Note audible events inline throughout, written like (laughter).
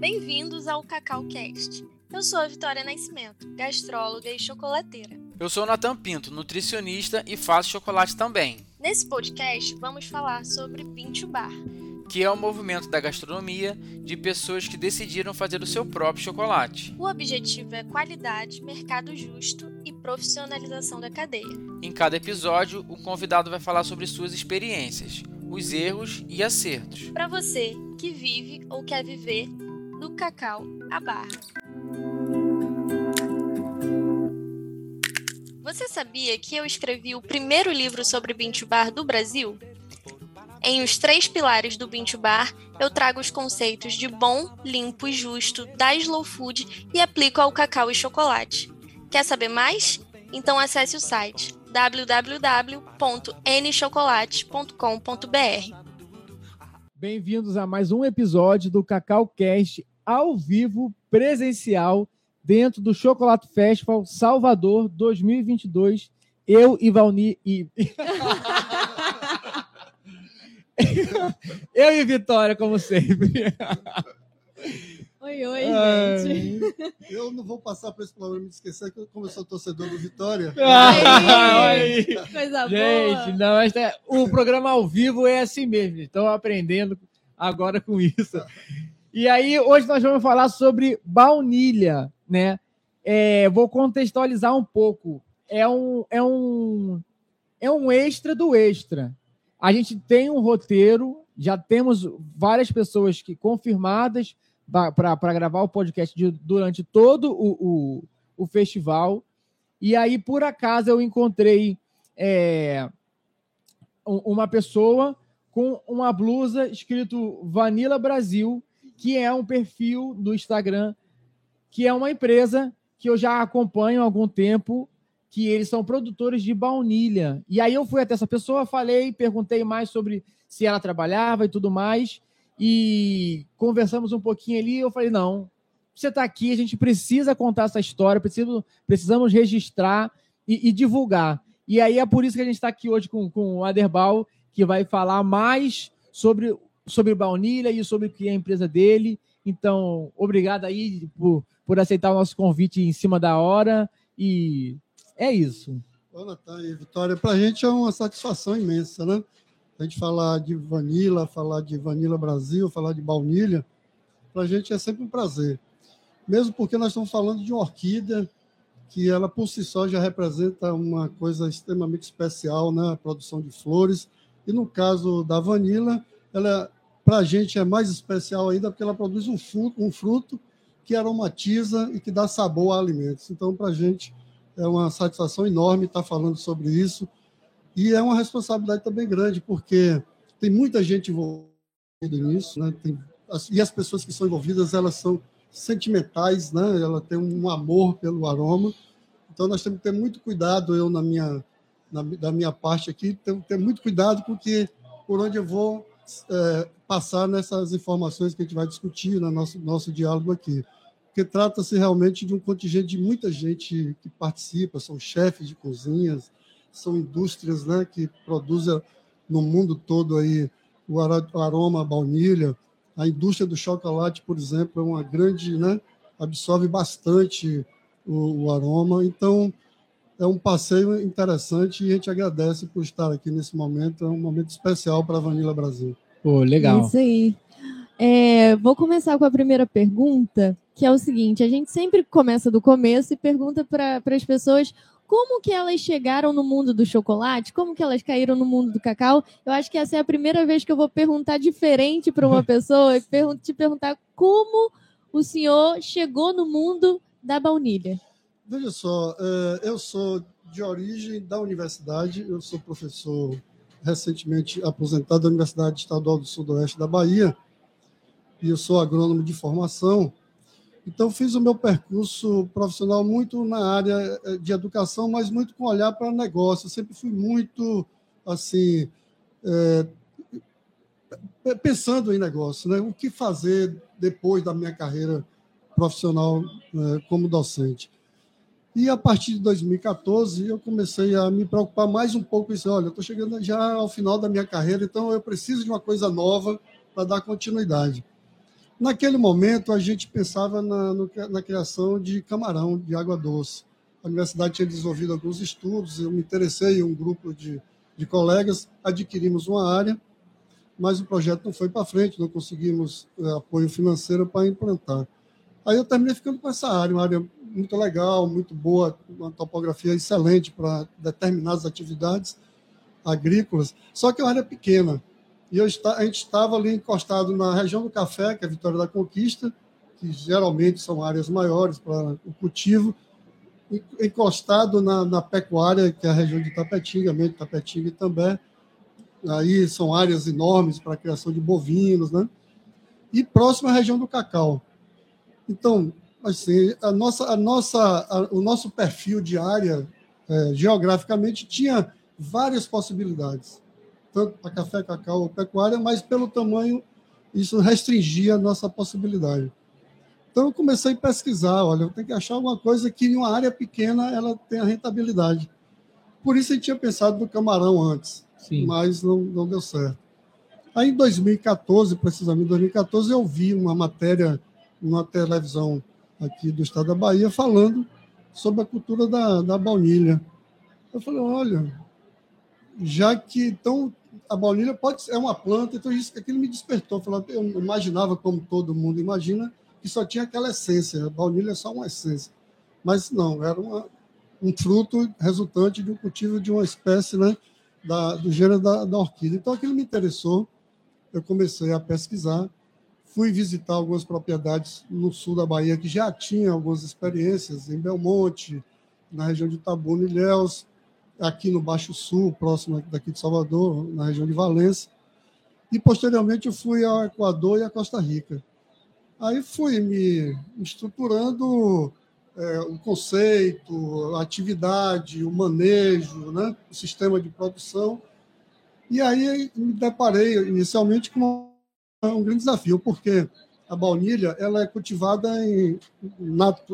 Bem-vindos ao Cacau Cast. Eu sou a Vitória Nascimento, gastróloga e chocolateira. Eu sou o Natan Pinto, nutricionista e faço chocolate também. Nesse podcast, vamos falar sobre Pinto Bar, que é o movimento da gastronomia de pessoas que decidiram fazer o seu próprio chocolate. O objetivo é qualidade, mercado justo e profissionalização da cadeia. Em cada episódio, o convidado vai falar sobre suas experiências, os erros e acertos. Para você que vive ou quer viver do cacau à barra. Você sabia que eu escrevi o primeiro livro sobre Bintu Bar do Brasil? Em Os Três Pilares do Bintu Bar, eu trago os conceitos de bom, limpo e justo da slow food e aplico ao cacau e chocolate. Quer saber mais? Então acesse o site www.nchocolate.com.br. Bem-vindos a mais um episódio do Cacau Cast ao vivo, presencial, dentro do Chocolate Festival Salvador 2022. Eu e Valni (laughs) e Eu e Vitória, como sempre. Oi, oi, gente. Eu não vou passar por esse problema de esquecer que como eu sou torcedor do Vitória. (laughs) Ai, coisa gente, boa. não, é, o programa ao vivo é assim mesmo. Estão aprendendo agora com isso. E aí, hoje nós vamos falar sobre baunilha, né? É, vou contextualizar um pouco. É um, é um, é um extra do extra. A gente tem um roteiro, já temos várias pessoas que confirmadas para gravar o podcast de, durante todo o, o, o, festival. E aí, por acaso, eu encontrei é, uma pessoa com uma blusa escrito Vanilla Brasil, que é um perfil do Instagram, que é uma empresa que eu já acompanho há algum tempo, que eles são produtores de baunilha. E aí eu fui até essa pessoa, falei, perguntei mais sobre se ela trabalhava e tudo mais, e conversamos um pouquinho ali, eu falei, não, você está aqui, a gente precisa contar essa história, preciso, precisamos registrar e, e divulgar. E aí é por isso que a gente está aqui hoje com, com o Aderbal, que vai falar mais sobre, sobre baunilha e sobre o que é a empresa dele. Então, obrigado aí por, por aceitar o nosso convite em cima da hora. E é isso. Ô, Natan Vitória, para a gente é uma satisfação imensa, né? A gente falar de vanila, falar de Vanilla Brasil, falar de baunilha, para a gente é sempre um prazer. Mesmo porque nós estamos falando de uma orquídea que ela por si só já representa uma coisa extremamente especial, né? Produção de flores. E no caso da vanila, ela para a gente é mais especial ainda porque ela produz um fruto, um fruto que aromatiza e que dá sabor a alimentos. Então, para a gente é uma satisfação enorme estar falando sobre isso e é uma responsabilidade também grande porque tem muita gente envolvida nisso, né? Tem, e as pessoas que são envolvidas elas são sentimentais, né? Ela tem um amor pelo aroma. Então nós temos que ter muito cuidado eu na minha na, da minha parte aqui, tenho que ter muito cuidado porque por onde eu vou é, passar nessas informações que a gente vai discutir no nosso, nosso diálogo aqui. Porque trata-se realmente de um contingente de muita gente que participa, são chefes de cozinhas, são indústrias né, que produzem no mundo todo aí o aroma a baunilha. A indústria do chocolate, por exemplo, é uma grande, né, absorve bastante o, o aroma. Então, é um passeio interessante e a gente agradece por estar aqui nesse momento. É um momento especial para a Vanilla Brasil. Pô, legal. Isso aí. É, vou começar com a primeira pergunta, que é o seguinte: a gente sempre começa do começo e pergunta para as pessoas como que elas chegaram no mundo do chocolate, como que elas caíram no mundo do cacau. Eu acho que essa é a primeira vez que eu vou perguntar diferente para uma (laughs) pessoa e te perguntar como o senhor chegou no mundo da baunilha. Veja só, é, eu sou de origem da universidade, eu sou professor recentemente aposentado da Universidade Estadual do Sudoeste da Bahia, e eu sou agrônomo de formação. Então, fiz o meu percurso profissional muito na área é, de educação, mas muito com olhar para negócio. Eu sempre fui muito, assim, é, pensando em negócio, né? O que fazer depois da minha carreira profissional é, como docente. E a partir de 2014 eu comecei a me preocupar mais um pouco isso. Olha, estou chegando já ao final da minha carreira, então eu preciso de uma coisa nova para dar continuidade. Naquele momento, a gente pensava na, no, na criação de camarão de água doce. A universidade tinha desenvolvido alguns estudos, eu me interessei em um grupo de, de colegas, adquirimos uma área, mas o projeto não foi para frente, não conseguimos é, apoio financeiro para implantar. Aí eu terminei ficando com essa área, uma área muito legal, muito boa, uma topografia excelente para determinadas atividades agrícolas, só que é uma área pequena. E eu, a gente estava ali encostado na região do café, que é a Vitória da Conquista, que geralmente são áreas maiores para o cultivo, encostado na, na, pecuária, que é a região de Tapetinga, meio de Tapetinga e também. Aí são áreas enormes para a criação de bovinos, né? E próximo à região do cacau. Então, assim, a nossa, a nossa, a, o nosso perfil de área, é, geograficamente, tinha várias possibilidades, tanto para café, cacau ou pecuária, mas pelo tamanho, isso restringia a nossa possibilidade. Então, eu comecei a pesquisar, olha, eu tenho que achar alguma coisa que em uma área pequena ela tenha rentabilidade. Por isso, gente tinha pensado no camarão antes, Sim. mas não, não deu certo. Aí, em 2014, precisamente em 2014, eu vi uma matéria numa televisão aqui do estado da Bahia falando sobre a cultura da, da baunilha. Eu falei, olha, já que então a baunilha pode ser é uma planta, então isso aquilo me despertou. Eu imaginava como todo mundo imagina que só tinha aquela essência. A baunilha é só uma essência, mas não, era uma, um fruto resultante de um cultivo de uma espécie, né, da, do gênero da, da orquídea. Então aquilo me interessou. Eu comecei a pesquisar Fui visitar algumas propriedades no sul da Bahia que já tinham algumas experiências, em Belmonte, na região de Itabuna e aqui no Baixo Sul, próximo daqui de Salvador, na região de Valença. E, posteriormente, eu fui ao Equador e à Costa Rica. Aí fui me estruturando é, o conceito, a atividade, o manejo, né, o sistema de produção. E aí me deparei inicialmente com um grande desafio, porque a baunilha ela é cultivada em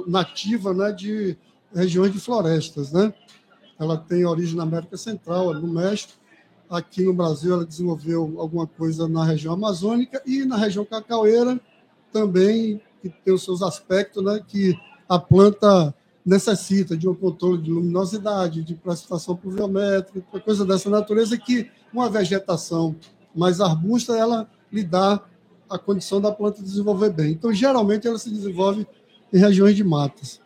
nativa né, de regiões de florestas. Né? Ela tem origem na América Central, no México. Aqui no Brasil, ela desenvolveu alguma coisa na região amazônica e na região cacaueira também, que tem os seus aspectos, né, que a planta necessita de um controle de luminosidade, de precipitação pluviométrica, coisa dessa natureza que uma vegetação mais arbusta, ela lhe dá a condição da planta desenvolver bem. Então, geralmente, ela se desenvolve em regiões de matas.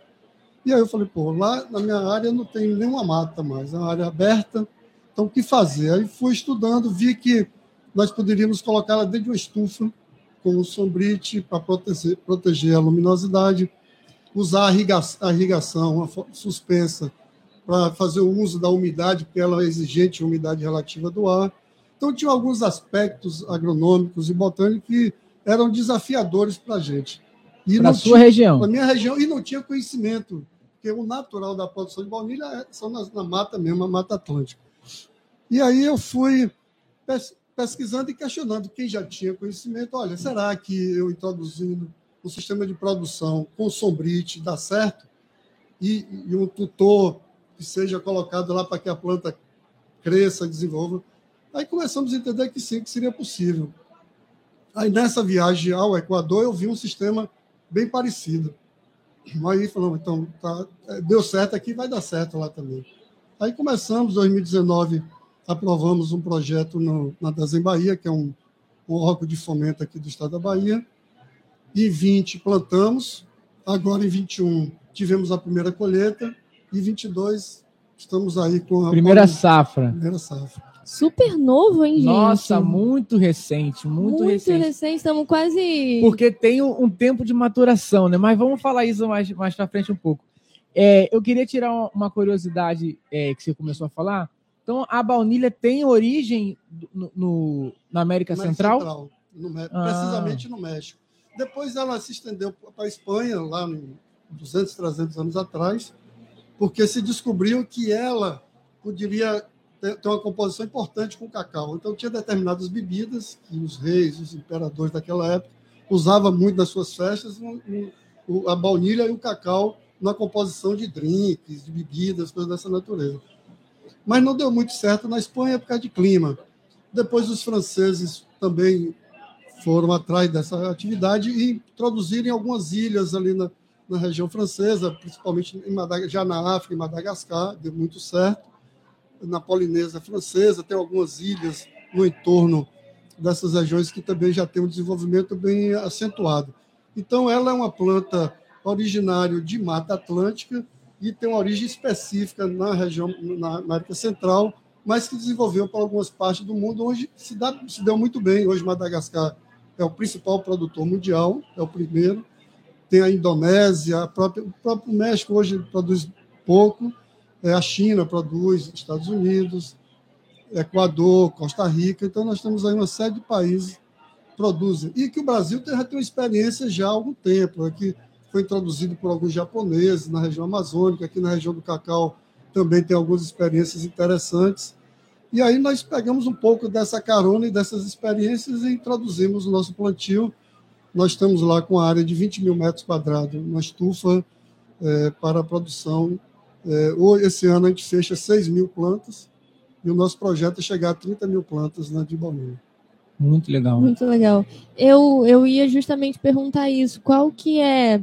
E aí eu falei, pô, lá na minha área não tem nenhuma mata mais, é uma área aberta, então o que fazer? Aí fui estudando, vi que nós poderíamos colocá-la dentro de uma estufa com um sombrite para proteger, proteger a luminosidade, usar a irrigação, a irrigação suspensa para fazer o uso da umidade, porque ela é exigente de umidade relativa do ar, então, tinha alguns aspectos agronômicos e botânicos que eram desafiadores para a gente. Para a sua tinha, região? Para minha região, e não tinha conhecimento, porque o natural da produção de baunilha é só na, na mata mesmo, a Mata Atlântica. E aí eu fui pesquisando e questionando quem já tinha conhecimento. Olha, será que eu introduzindo um sistema de produção com sombrite dá certo? E, e um tutor que seja colocado lá para que a planta cresça, desenvolva. Aí começamos a entender que sim, que seria possível. Aí nessa viagem ao Equador eu vi um sistema bem parecido. Aí falamos, então, tá, é, deu certo aqui, vai dar certo lá também. Aí começamos, em 2019, aprovamos um projeto no, na Dazem Bahia, que é um, um órgão de fomento aqui do estado da Bahia. Em 20 plantamos, agora em 21 tivemos a primeira colheita, e 22 estamos aí com a primeira safra. Primeira safra. Super novo, hein, gente? Nossa, muito recente, muito, muito recente. recente, estamos quase. Porque tem um, um, tempo de maturação, né? Mas vamos falar isso mais, mais pra frente um pouco. É, eu queria tirar uma curiosidade é, que você começou a falar. Então, a baunilha tem origem no, no na América Central? Central no, ah. Precisamente no México. Depois ela se estendeu para a Espanha, lá 200, 300 anos atrás, porque se descobriu que ela poderia tem, uma composição importante com cacau. Então, tinha determinadas bebidas que os reis, os imperadores daquela época usavam muito nas suas festas, a baunilha e o cacau na composição de drinks, de bebidas, coisas dessa natureza. Mas não deu muito certo na Espanha por causa de clima. Depois os franceses também foram atrás dessa atividade e introduzirem algumas ilhas ali na, na região francesa, principalmente em já na África, em Madagascar, deu muito certo. Na Polinésia Francesa, tem algumas ilhas no entorno dessas regiões que também já tem um desenvolvimento bem acentuado. Então, ela é uma planta originária de Mata Atlântica e tem uma origem específica na região, na América Central, mas que desenvolveu para algumas partes do mundo. Hoje se, dá, se deu muito bem. Hoje, Madagascar é o principal produtor mundial, é o primeiro. Tem a Indonésia, a própria, o próprio México hoje produz pouco, a China produz, Estados Unidos, Equador, Costa Rica. Então, nós temos aí uma série de países que produzem. E que o Brasil já tem uma experiência já há algum tempo, é que foi introduzido por alguns japoneses na região amazônica, aqui na região do cacau também tem algumas experiências interessantes. E aí nós pegamos um pouco dessa carona e dessas experiências e introduzimos o nosso plantio. Nós estamos lá com a área de 20 mil metros quadrados, uma estufa é, para a produção. É, esse ano a gente fecha 6 mil plantas e o nosso projeto é chegar a 30 mil plantas na de baunilha. Muito legal. Muito legal. Eu, eu ia justamente perguntar isso. Qual que é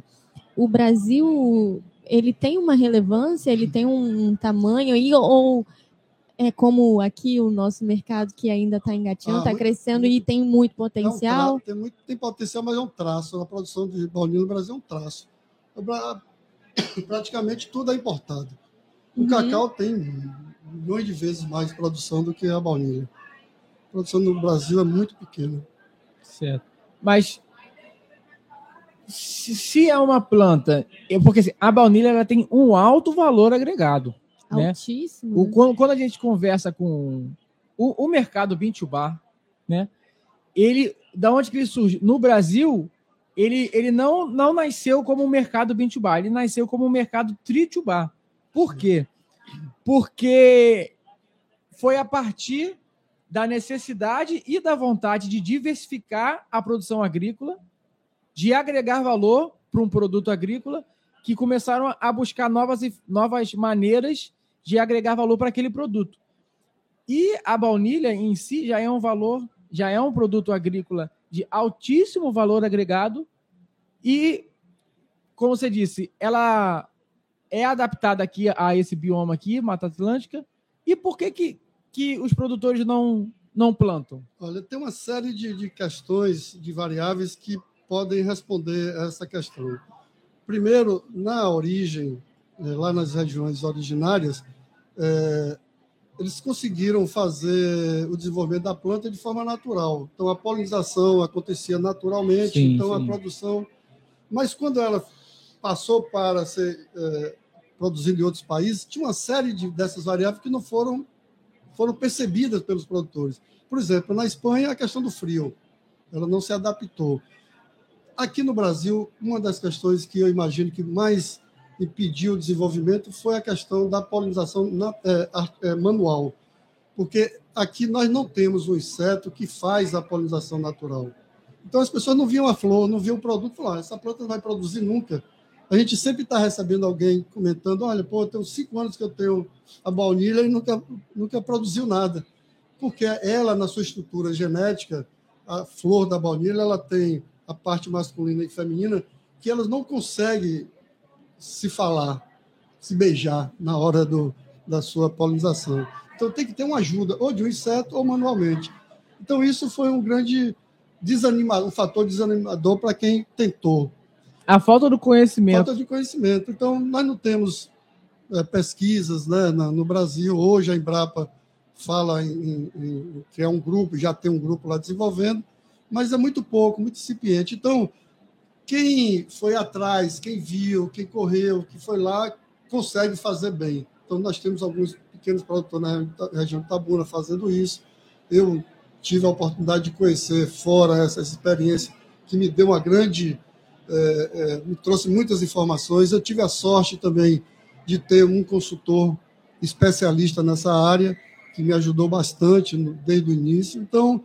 o Brasil ele tem uma relevância, ele tem um, tamanho, e, ou é como aqui o nosso mercado que ainda está engatinhando, está ah, crescendo muito, e tem muito potencial? É um tem, muito, tem potencial, mas é um traço. A produção de baunilha no Brasil é um traço. (coughs) Praticamente tudo é importado. O uhum. cacau tem milhões de vezes mais produção do que a baunilha. A produção no Brasil é muito pequena. Certo. Mas se, se é uma planta, porque assim, a baunilha ela tem um alto valor agregado. Né? Altíssimo. Né? O, quando, quando, a gente conversa com o, o mercado Bintubar, né? Ele, da onde que ele surge? No Brasil, ele, ele não, não nasceu como um mercado Bintubar, ele nasceu como um mercado Tritubar. Por quê? Porque foi a partir da necessidade e da vontade de diversificar a produção agrícola de agregar valor para um produto agrícola que começaram a buscar novas, novas maneiras de agregar valor para aquele produto. E a baunilha em si já é um valor, já é um produto agrícola de altíssimo valor agregado e, como você disse, ela é adaptada aqui a esse bioma aqui, Mata Atlântica. E por que que, que os produtores não não plantam? Olha, tem uma série de, de questões, de variáveis que podem responder essa questão. Primeiro, na origem, eh, lá nas regiões originárias, é, eles conseguiram fazer o desenvolvimento da planta de forma natural. Então, a polinização acontecia naturalmente, sim, então sim. a produção. Mas quando ela passou para ser é, produzida em outros países, tinha uma série de, dessas variáveis que não foram, foram percebidas pelos produtores. Por exemplo, na Espanha, a questão do frio. Ela não se adaptou. Aqui no Brasil, uma das questões que eu imagino que mais impediu o desenvolvimento foi a questão da polinização na, é, é, manual, porque aqui nós não temos um inseto que faz a polinização natural. Então as pessoas não viam a flor, não viam o produto, falaram, ah, essa planta não vai produzir nunca. A gente sempre está recebendo alguém comentando, olha, pô, eu tenho cinco anos que eu tenho a baunilha e nunca, nunca produziu nada. Porque ela, na sua estrutura genética, a flor da baunilha, ela tem a parte masculina e feminina, que elas não conseguem se falar, se beijar na hora do, da sua polinização. Então tem que ter uma ajuda, ou de um inseto ou manualmente. Então isso foi um grande desanimador, um fator desanimador para quem tentou. A falta do conhecimento. Falta de conhecimento. Então nós não temos é, pesquisas né, no Brasil. Hoje a Embrapa fala em, em, em criar um grupo, já tem um grupo lá desenvolvendo, mas é muito pouco, muito incipiente. Então, quem foi atrás, quem viu, quem correu, que foi lá, consegue fazer bem. Então, nós temos alguns pequenos produtores na região de Tabuna fazendo isso. Eu tive a oportunidade de conhecer fora essa, experiência, que me deu uma grande. É, é, me trouxe muitas informações. Eu tive a sorte também de ter um consultor especialista nessa área, que me ajudou bastante desde o início. Então,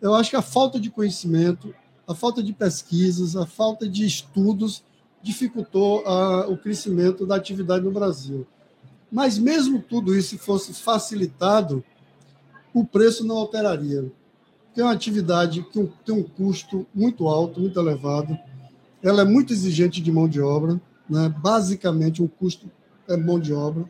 eu acho que a falta de conhecimento, a falta de pesquisas, a falta de estudos dificultou a, o crescimento da atividade no Brasil. Mas mesmo tudo isso fosse facilitado, o preço não alteraria. é uma atividade que tem um custo muito alto, muito elevado. Ela é muito exigente de mão de obra, né? basicamente, um custo é mão de obra.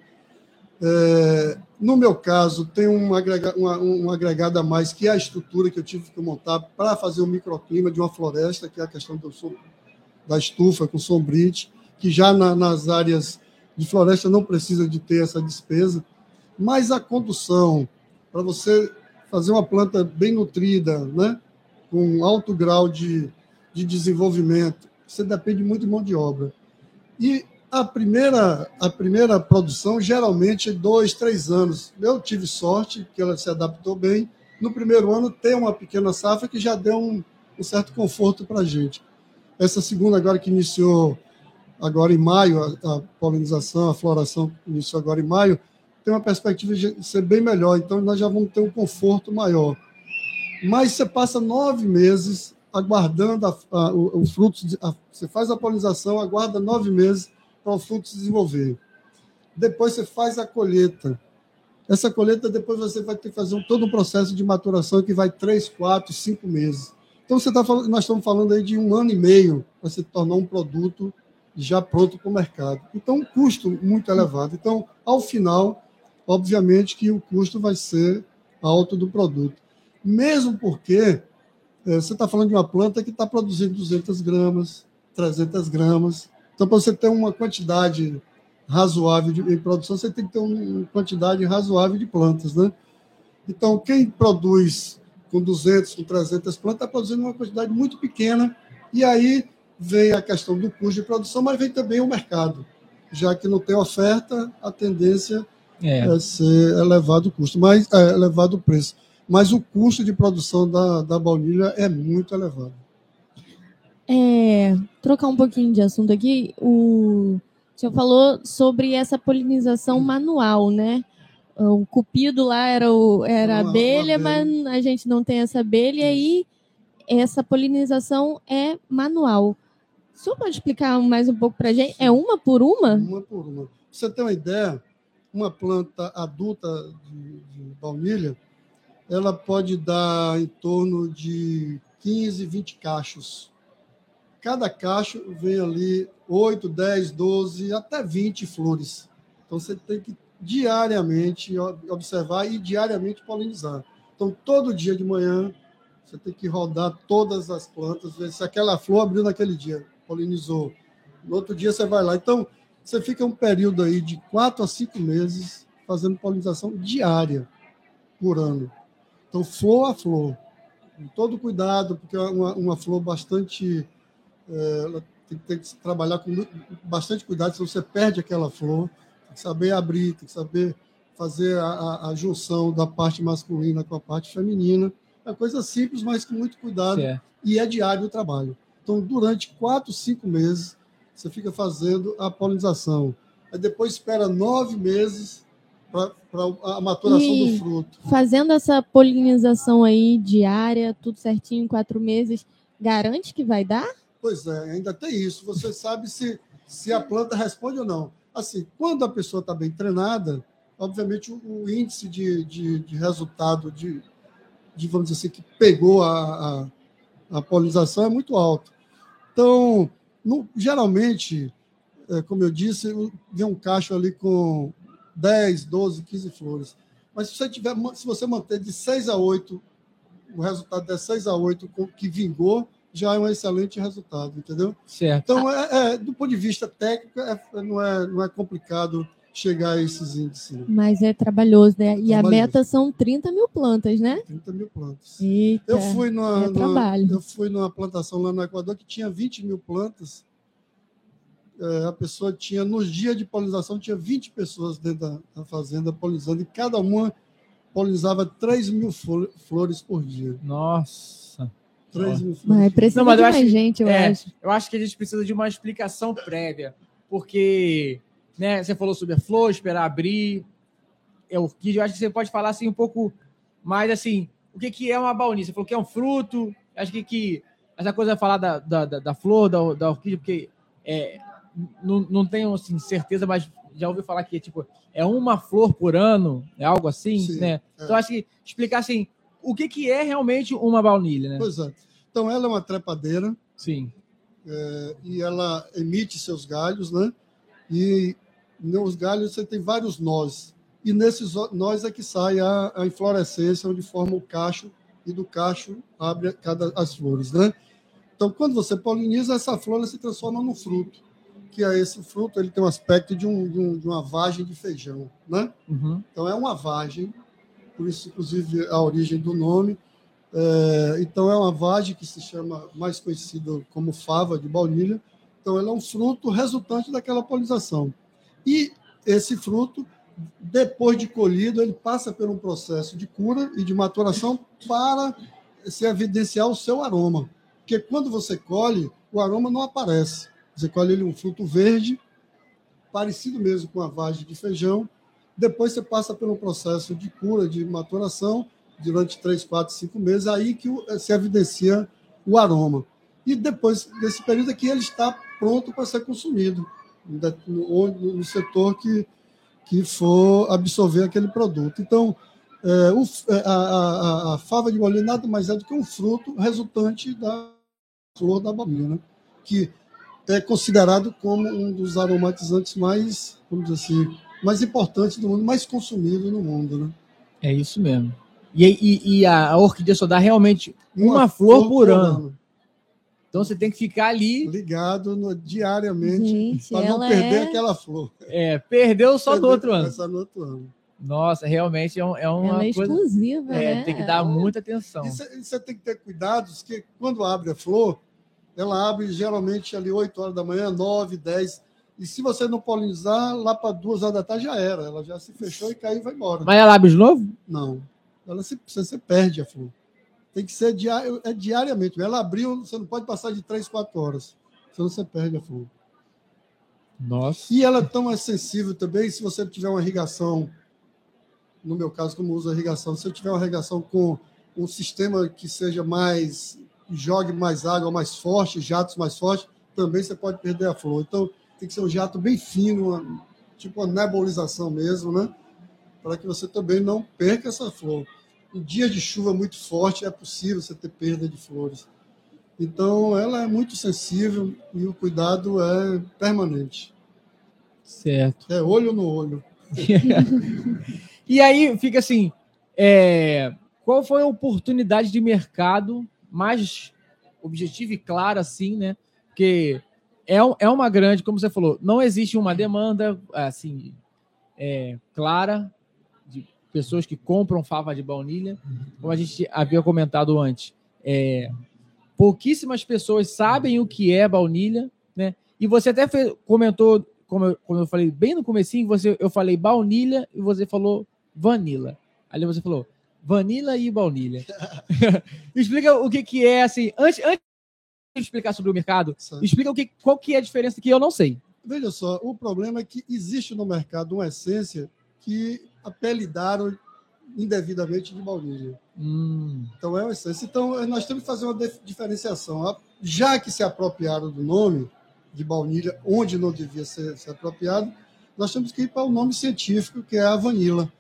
É, no meu caso, tem um agregado, uma, um agregado a mais, que é a estrutura que eu tive que montar para fazer o um microclima de uma floresta, que é a questão do, da estufa com sombrite, que já na, nas áreas de floresta não precisa de ter essa despesa. Mas a condução, para você fazer uma planta bem nutrida, né, com alto grau de, de desenvolvimento, você depende muito de mão de obra. E a primeira, a primeira produção, geralmente, é dois, três anos. Eu tive sorte, que ela se adaptou bem. No primeiro ano, tem uma pequena safra que já deu um, um certo conforto para a gente. Essa segunda, agora que iniciou agora em maio, a, a polinização, a floração iniciou agora em maio, tem uma perspectiva de ser bem melhor. Então, nós já vamos ter um conforto maior. Mas você passa nove meses aguardando a, a, o, o fruto, de, você faz a polinização, aguarda nove meses para o fruto se desenvolver. Depois você faz a colheita. Essa colheita, depois você vai ter que fazer um, todo um processo de maturação que vai três, quatro, cinco meses. Então, você tá falando, nós estamos falando aí de um ano e meio para se tornar um produto já pronto para o mercado. Então, um custo muito elevado. Então, ao final, obviamente que o custo vai ser alto do produto. Mesmo porque é, você está falando de uma planta que está produzindo 200 gramas, 300 gramas, então, para você ter uma quantidade razoável de em produção, você tem que ter uma quantidade razoável de plantas, né? Então, quem produz com 200, com 300 plantas, está produzindo uma quantidade muito pequena, e aí vem a questão do custo de produção, mas vem também o mercado. Já que não tem oferta, a tendência é, é ser elevado o custo, mas é elevado o preço. Mas o custo de produção da, da baunilha é muito elevado. É, trocar um pouquinho de assunto aqui, o senhor falou sobre essa polinização manual, né? O cupido lá era, o, era abelha, abelha, mas a gente não tem essa abelha, e essa polinização é manual. O senhor pode explicar mais um pouco para a gente? É uma por uma? Uma por uma. Pra você ter uma ideia, uma planta adulta de, de baunilha, ela pode dar em torno de 15, 20 cachos cada cacho vem ali 8, 10, 12, até 20 flores. Então você tem que diariamente observar e diariamente polinizar. Então todo dia de manhã você tem que rodar todas as plantas, ver se aquela flor abriu naquele dia, polinizou. No outro dia você vai lá. Então você fica um período aí de 4 a 5 meses fazendo polinização diária por ano. Então flor a flor. Com todo cuidado, porque é uma, uma flor bastante ela tem, tem, que trabalhar com bastante cuidado, senão você perde aquela flor. Tem que saber abrir, tem que saber fazer a, a, a junção da parte masculina com a parte feminina. É coisa simples, mas com muito cuidado. Certo. E é diário o trabalho. Então, durante quatro, cinco meses, você fica fazendo a polinização. Aí depois espera nove meses para a maturação e do fruto. Fazendo essa polinização aí diária, tudo certinho, em quatro meses, garante que vai dar? Pois é, ainda tem isso. Você sabe se, se a planta responde ou não. Assim, quando a pessoa está bem treinada, obviamente o, o índice de, de, de, resultado de, de, vamos dizer assim, que pegou a, a, a polinização é muito alto. Então, no, geralmente, é, como eu disse, vem um cacho ali com 10, 12, 15 flores. Mas se você, tiver, se você manter de 6 a 8, o resultado é 6 a 8 que vingou, já é um excelente resultado, entendeu? Certo. Então, é, é do ponto de vista técnico, é, não, é, não é complicado chegar a esses índices. Né? Mas é trabalhoso, né? E trabalhoso. a meta são 30 mil plantas, né? 30 mil plantas. Eita, eu, fui numa, é numa, eu fui numa plantação lá no Equador que tinha 20 mil plantas. É, a pessoa tinha, nos dias de polinização, tinha 20 pessoas dentro da, da fazenda polinizando, e cada uma polinizava 3 mil flores por dia. Nossa! Mas precisa não, mas de mais acho, gente, eu é, acho. Eu acho que a gente precisa de uma explicação prévia, porque né, você falou sobre a flor, esperar abrir. É orquídea, eu acho que você pode falar assim um pouco mais assim, o que, que é uma baunilha? Você falou que é um fruto, acho que, que essa coisa de falar da, da, da, flor, da, da orquídea, porque é, não, não tenho assim, certeza, mas já ouvi falar que tipo, é uma flor por ano, é algo assim, Sim, né? É. Então acho que explicar assim, o que, que é realmente uma baunilha, né? Pois é. Então, ela é uma trepadeira Sim. é, e ela emite seus galhos, né? E nos galhos você tem vários nós. E nesses nós é que sai a, a inflorescência, onde forma o cacho, e do cacho abre cada, as flores, né? Então, quando você poliniza, essa flor se transforma num fruto, que é esse fruto, ele tem um aspecto de, um, de, um, de uma vagem de feijão, né? Uhum. Então, é uma vagem, por isso, inclusive, a origem do nome. É, então, é uma vagem que se chama, mais conhecida como fava de baunilha. Então, ela é um fruto resultante daquela polinização. E esse fruto, depois de colhido, ele passa por um processo de cura e de maturação para se evidenciar o seu aroma. Porque quando você colhe, o aroma não aparece. Você colhe ele um fruto verde, parecido mesmo com a vagem de feijão. Depois você passa pelo processo de cura, de maturação, durante três, quatro, cinco meses, aí que se evidencia o aroma. E depois desse período aqui, ele está pronto para ser consumido, no, no setor que, que for absorver aquele produto. Então, é, o, é, a, a, a, fava de baunilha nada mais é do que um fruto resultante da flor da baunilha, né? que é considerado como um dos aromatizantes mais, vamos dizer assim, mais importantes do mundo, mais consumido no mundo. Né? É isso mesmo. E, e, e a orquídea só dá realmente uma, uma flor, flor, por, ano. ano. Então você tem que ficar ali. Ligado no, diariamente para não perder é... aquela flor. É, perdeu só no outro ano. Só no outro ano. Nossa, realmente é, um, é uma é coisa. exclusiva, é, né? Tem que dar muita atenção. E você tem que ter cuidado, porque quando abre a flor, ela abre geralmente ali 8 horas da manhã, 9, 10. E se você não polinizar, lá para 2 horas da tarde já era. Ela já se fechou e caiu e vai embora. Mas ela abre de novo? Não. Ela se, você perde a flor. Tem que ser diário, é diariamente. Ela abriu, você não pode passar de 3, 4 horas. Senão você perde a flor. Nossa. E ela é tão sensível também, se você tiver uma irrigação no meu caso, como uso a irrigação, se eu tiver uma irrigação com um sistema que seja mais jogue mais água mais forte, jatos mais fortes, também você pode perder a flor. Então, tem que ser um jato bem fino, uma, tipo uma nebulização mesmo, né? Para que você também não perca essa flor. Em dias de chuva muito forte, é possível você ter perda de flores. Então, ela é muito sensível e o cuidado é permanente. Certo. É olho no olho. (laughs) E aí fica assim: é, qual foi a oportunidade de mercado mais objetiva e clara, assim, né? Porque é, é uma grande, como você falou, não existe uma demanda assim é, clara de pessoas que compram fava de baunilha, como a gente havia comentado antes. É, pouquíssimas pessoas sabem o que é baunilha, né? E você até fez, comentou, como eu, como eu falei bem no comecinho, você, eu falei baunilha e você falou vanilla. Ali você falou vanilla e baunilha. (laughs) explica o que, que é assim. Antes, antes explicar sobre o mercado, Sim. explica o que, qual que é a diferença que eu não sei. Veja só, o problema é que existe no mercado uma essência que apelidaram indevidamente de baunilha. Hum. Então é uma essência. Então nós temos que fazer uma diferenciação. Já que se apropriaram do nome de baunilha, onde não devia ser, ser apropriado, nós temos que ir para o nome científico, que é a vanila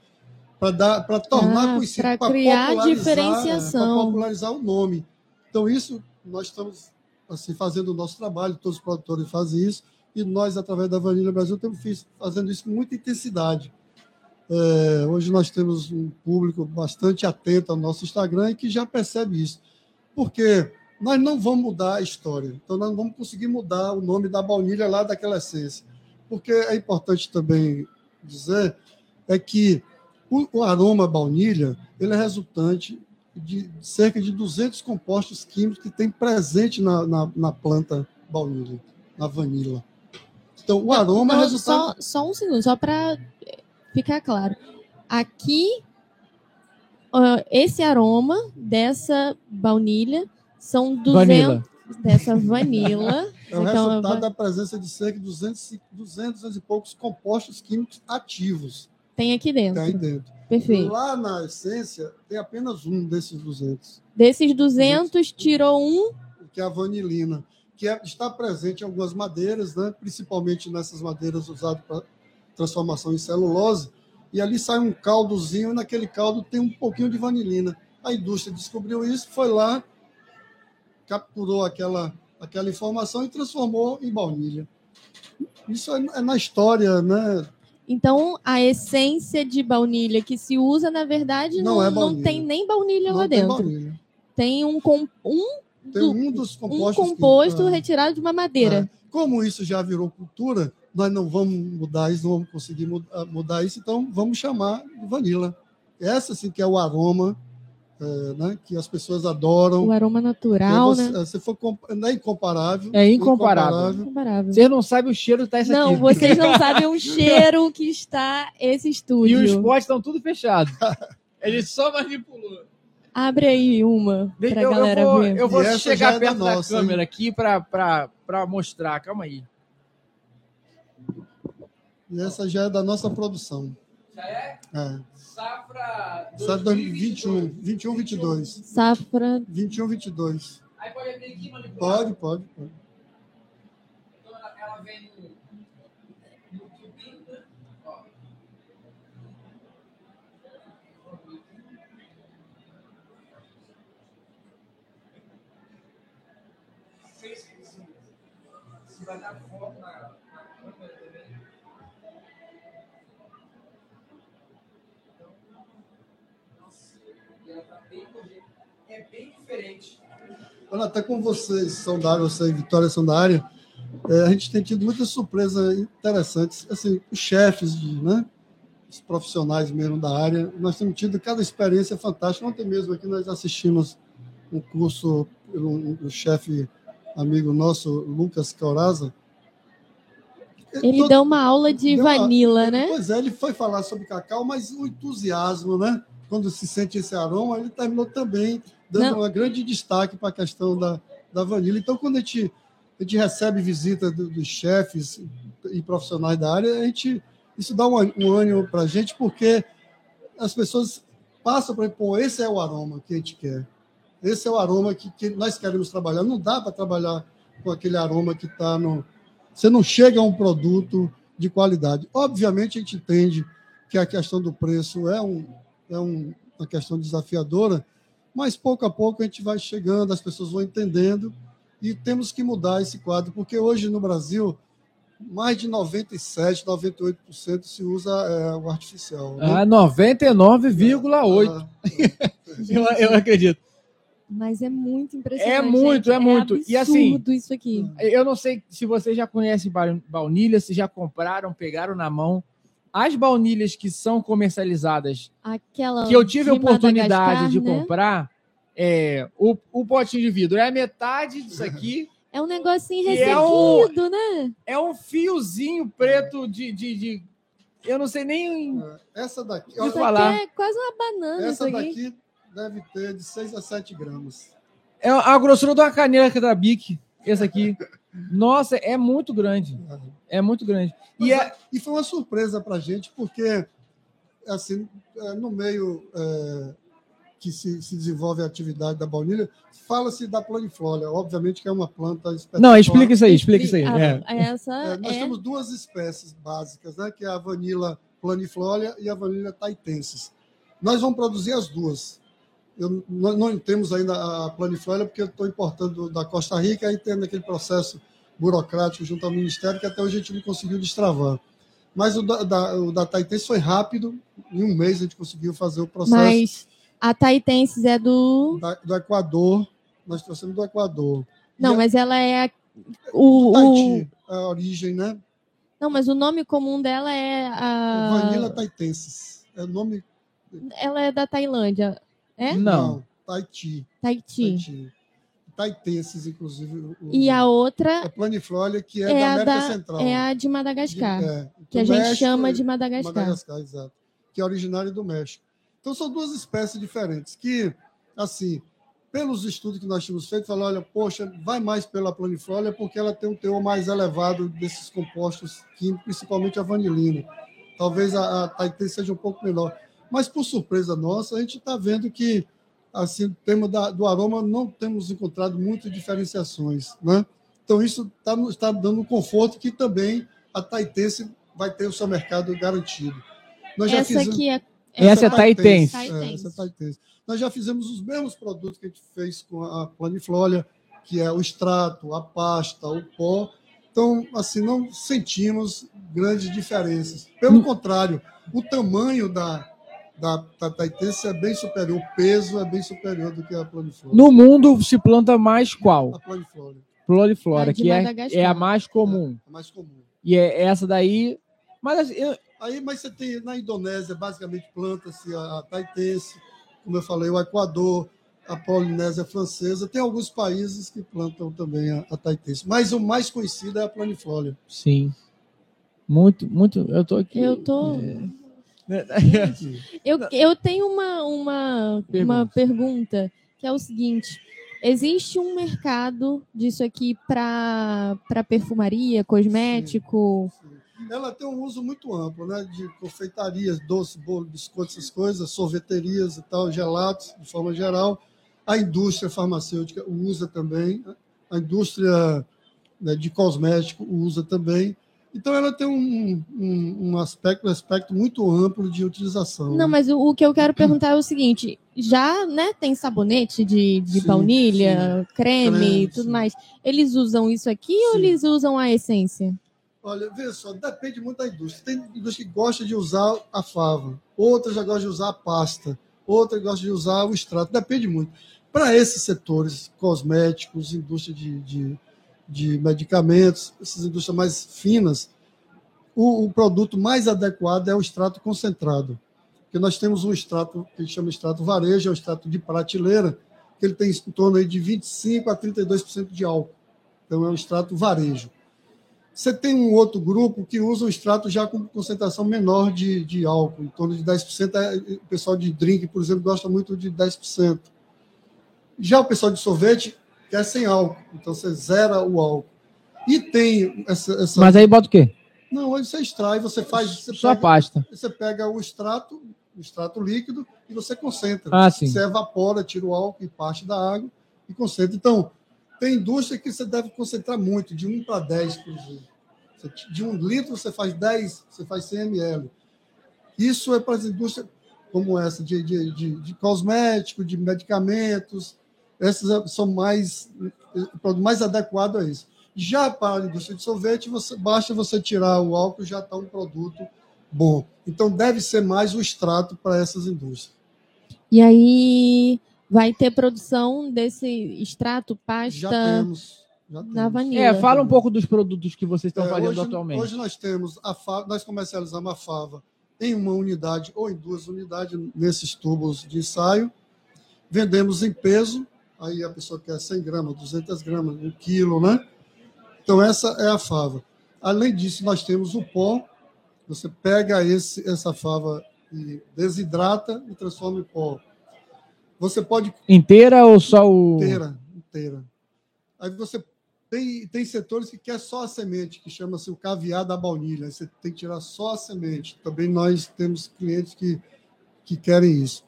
para dar para tornar ah, conhecido, para criar diferenciação, para popularizar o nome. Então isso nós estamos assim fazendo o nosso trabalho, todos os produtores fazem isso e nós através da Vanilla Brasil estamos fazendo isso com muita intensidade. É, hoje nós temos um público bastante atento ao nosso Instagram e que já percebe isso, porque nós não vamos mudar a história, então nós não vamos conseguir mudar o nome da baunilha lá daquela essência, porque é importante também dizer é que o, o aroma baunilha ele é resultante de cerca de 200 compostos químicos que tem presente na, na, na planta baunilha, na vanila. Então, o aroma Não, é resultado... Só, só um segundo, só para ficar claro. Aqui, esse aroma dessa baunilha são 200... Vanilla. Dessa vanila. (laughs) É o então, resultado da presença de cerca de 200, 200 e poucos compostos químicos ativos. Tem aqui dentro. Tem dentro. Perfeito. Lá na essência, tem apenas um desses 200. Desses 200, 200 tirou um. Que é a vanilina, que é, está presente em algumas madeiras, né? principalmente nessas madeiras usadas para transformação em celulose. E ali sai um caldozinho, e naquele caldo tem um pouquinho de vanilina. A indústria descobriu isso, foi lá, capturou aquela, aquela informação e transformou em baunilha. Isso é, é na história, né? Então, a essência de baunilha que se usa, na verdade, Não não, é não tem nem baunilha lá Não tem dentro. baunilha. Tem um, um, Tem do- um dos um compostos. que- composto é. retirado de uma madeira. É. Como isso já virou cultura, nós não vamos mudar isso, não vamos conseguir mu- mudar isso, então vamos chamar de vanilla. Essa sim que é o aroma é, né, que as pessoas adoram. O aroma natural, né? você, se for comp- não é incomparável. É incomparável. Incomparável. Vocês não sabem o cheiro que tá isso Não, aqui. vocês não (laughs) sabem o cheiro que está esse E estúdio. os potes estão tudo fechados. (laughs) Ele só manipulou. Abre aí uma pra eu, eu galera vou, ver. eu vou E chegar é da perto da, nossa, câmera aqui para mostrar. Calma aí. E essa já é da nossa produção. Já é É. safra é 2021, 21, 22. Safra 21, 22. Aí pode abrir aqui manipular. Pode, pode, pode. Então ela, ela vem no, no tubinho, né? Ó. Se vai dar Olha, até com vocês, são da área, você e Vitória são da área, é, a gente tem tido muitas surpresas interessantes. Assim, os chefes, de, né? Os profissionais mesmo da área, nós temos tido cada experiência fantástica. Ontem mesmo aqui nós assistimos um curso pelo um, um chefe amigo nosso, Lucas Cauraza. Ele Todo- deu uma aula de Deu uma- vanilla, né? Pois é, ele foi falar sobre cacau, mas o entusiasmo, né? Quando se sente esse aroma, ele terminou também dando um grande destaque para a questão da, da vanilha. Então, quando a gente, a gente recebe visita do- dos chefes e profissionais da área, a gente, isso dá um, um ânimo para a gente, porque as pessoas passam para pô, esse é o aroma que a gente quer. Esse é o aroma que, que nós queremos trabalhar. Não dá para trabalhar com aquele aroma que está no. Você não chega a um produto de qualidade. Obviamente, a gente entende que a questão do preço é, um, é um, uma questão desafiadora, mas pouco a pouco a gente vai chegando, as pessoas vão entendendo e temos que mudar esse quadro, porque hoje no Brasil, mais de 97%, 98% se usa é, o artificial. né? Ah, 99,8. Ah, (laughs) Eu, eu acredito. Mas é muito impressionante. É muito, gente. é muito. E assim- isso aqui. Eu não sei se vocês já conhecem ba- baunilha, se já compraram, pegaram na mão. As baunilhas que são comercializadas, Aquela que eu tive a de oportunidade de né? comprar, é, o, o potinho de vidro é metade disso aqui, É um negocinho é ressequido, né? é um fiozinho preto de. de, de- eu não sei nem. essa daqui, Isso falar. aqui é quase uma banana essa aqui. daqui deve ter de 6 a 7 gramas. É a grossura de uma caneta da Bic. Esse aqui. (laughs) Nossa, é muito grande. É muito grande. Mas E é, é- e foi uma surpresa para a gente, porque assim, é, no meio é, que se, se desenvolve a atividade da baunilha, fala-se da planiflora, obviamente que é uma planta espetacular. Não, explica isso aí, explica isso aí. Ah, É. Essa É, nós é... temos duas espécies básicas, né, que é a vanila planiflora e a vanila taitensis. Nós vamos produzir as duas. Eu, nós não temos ainda a planiflora porque eu estou importando da Costa Rica e tendo aquele processo burocrático junto ao Ministério que até hoje a gente não conseguiu destravar. Mas o da, da, o da taitensis foi rápido, em um mês a gente conseguiu fazer o processo Mas a Taitensis é do... da- do Equador, nós trouxemos do Equador. Não, E mas ela é a- o, o... Tahiti, a origem, né? Não, mas o nome comum dela é a... Vanilla taitensis. É o nome Ela é da Tailândia. É? Não. Tahiti. Tahiti. Tahiti. Taitenses, inclusive. o- E a outra a planiflora, que é, é, da América da, Central. é a de Madagascar. De- é, que a gente México chama de Madagascar. Madagascar, exato. Que é originário do México. Então, são duas espécies diferentes que, assim, pelos estudos que nós tínhamos feito, falaram, olha, poxa, vai mais pela planiflora porque ela tem um teor mais elevado desses compostos químicos, principalmente a vanilina. Talvez a, a Taitê seja um pouco menor. Mas, por surpresa nossa, a gente está vendo que, assim, o tema da- do aroma, não temos encontrado muitas diferenciações, né? Então, isso tá, está dando um conforto que também a Taitense vai ter o seu mercado garantido. Nós já Essa fizemos- aqui é Essa é Taitense. É, essa é Taitense. Nós já fizemos os mesmos produtos que a gente fez com a Planiflória, que é o extrato, a pasta, o pó. Então, assim, não sentimos grandes diferenças. Pelo hum. contrário, o tamanho da, da, da Taitense é bem superior, o peso é bem superior do que a Planiflora. No mundo se planta mais qual? A Planiflora. Planiflora, que é, é a mais comum. É, a mais comum. E é essa daí. Mas assim, eu... aí, mas você tem na Indonésia basicamente planta-se a, a Taitense, como eu falei, o Equador, a Polinésia Francesa. Tem alguns países que plantam também a, a Taitense, mas o mais conhecido é a Planiflora. Sim. Muito, muito. Eu tô aqui. Eu tô. É... eu, eu tenho uma, uma, pergunta. uma pergunta que é o seguinte: existe um mercado disso aqui para perfumaria, cosmético? Sim, sim. Ela tem um uso muito amplo, né? De confeitarias, doce, bolo, biscoito, essas coisas, sorveterias e tal, gelados, de forma geral. A indústria farmacêutica usa também, a indústria né, de cosmético usa também. Então ela tem um, um, um, aspecto, um aspecto muito amplo de utilização. Não, mas o, o, que eu quero perguntar é o seguinte: já né, tem sabonete de, de sim, baunilha, sim. creme e tudo sim. mais. Eles usam isso aqui ou eles usam a essência? Olha, vê só, depende muito da indústria. Tem indústria que gosta de usar a fava, outras já gostam de usar a pasta, outras gostam de usar o extrato, depende muito. Para esses setores, cosméticos, indústria de, de de medicamentos, essas indústrias mais finas, o, o, produto mais adequado é o extrato concentrado. Porque nós temos um extrato que chama extrato varejo, é o extrato de prateleira, que ele tem em torno de 25% a 32% de álcool. Então, é um extrato varejo. Você tem um outro grupo que usa o extrato já com concentração menor de, de álcool, em torno de 10%. É, o pessoal de drink, por exemplo, gosta muito de 10%. Já o pessoal de sorvete que é sem álcool. Então você zera o álcool. E tem essa. essa... Mas aí bota o quê? Não, aí você extrai, você faz. Você Só pega, pasta. Você pega o extrato, o extrato líquido, e você concentra. Ah, sim. Você evapora, tira o álcool e parte da água e concentra. Então, tem indústria que você deve concentrar muito, de 1 para 10, por exemplo. De um litro você faz 10, você faz 100 ml. Isso é para as indústrias como essa, de, de, de, de cosmético, de medicamentos, essas são mais mais adequado a isso. Já para a indústria de sorvete, você, basta você tirar o álcool já está um produto bom. Então deve ser mais o extrato para essas indústrias. E aí vai ter produção desse extrato pasta já temos, já temos. na vanilla. É, fala um pouco dos produtos que vocês estão é, fazendo hoje, atualmente. Hoje nós temos a fava, nós comercializamos a fava em uma unidade ou em duas unidades nesses tubos de ensaio. Vendemos em peso aí a pessoa quer 100 gramas, 200 gramas, 1 quilo, né? Então, essa é a fava. Além disso, nós temos o pó. Você pega esse, essa fava e desidrata e transforma em pó. Você pode. Inteira ou só o. Inteira, inteira. Aí você tem, tem setores que quer só a semente, que chama-se o caviar da baunilha. Aí você tem que tirar só a semente. Também nós temos clientes que, que querem isso.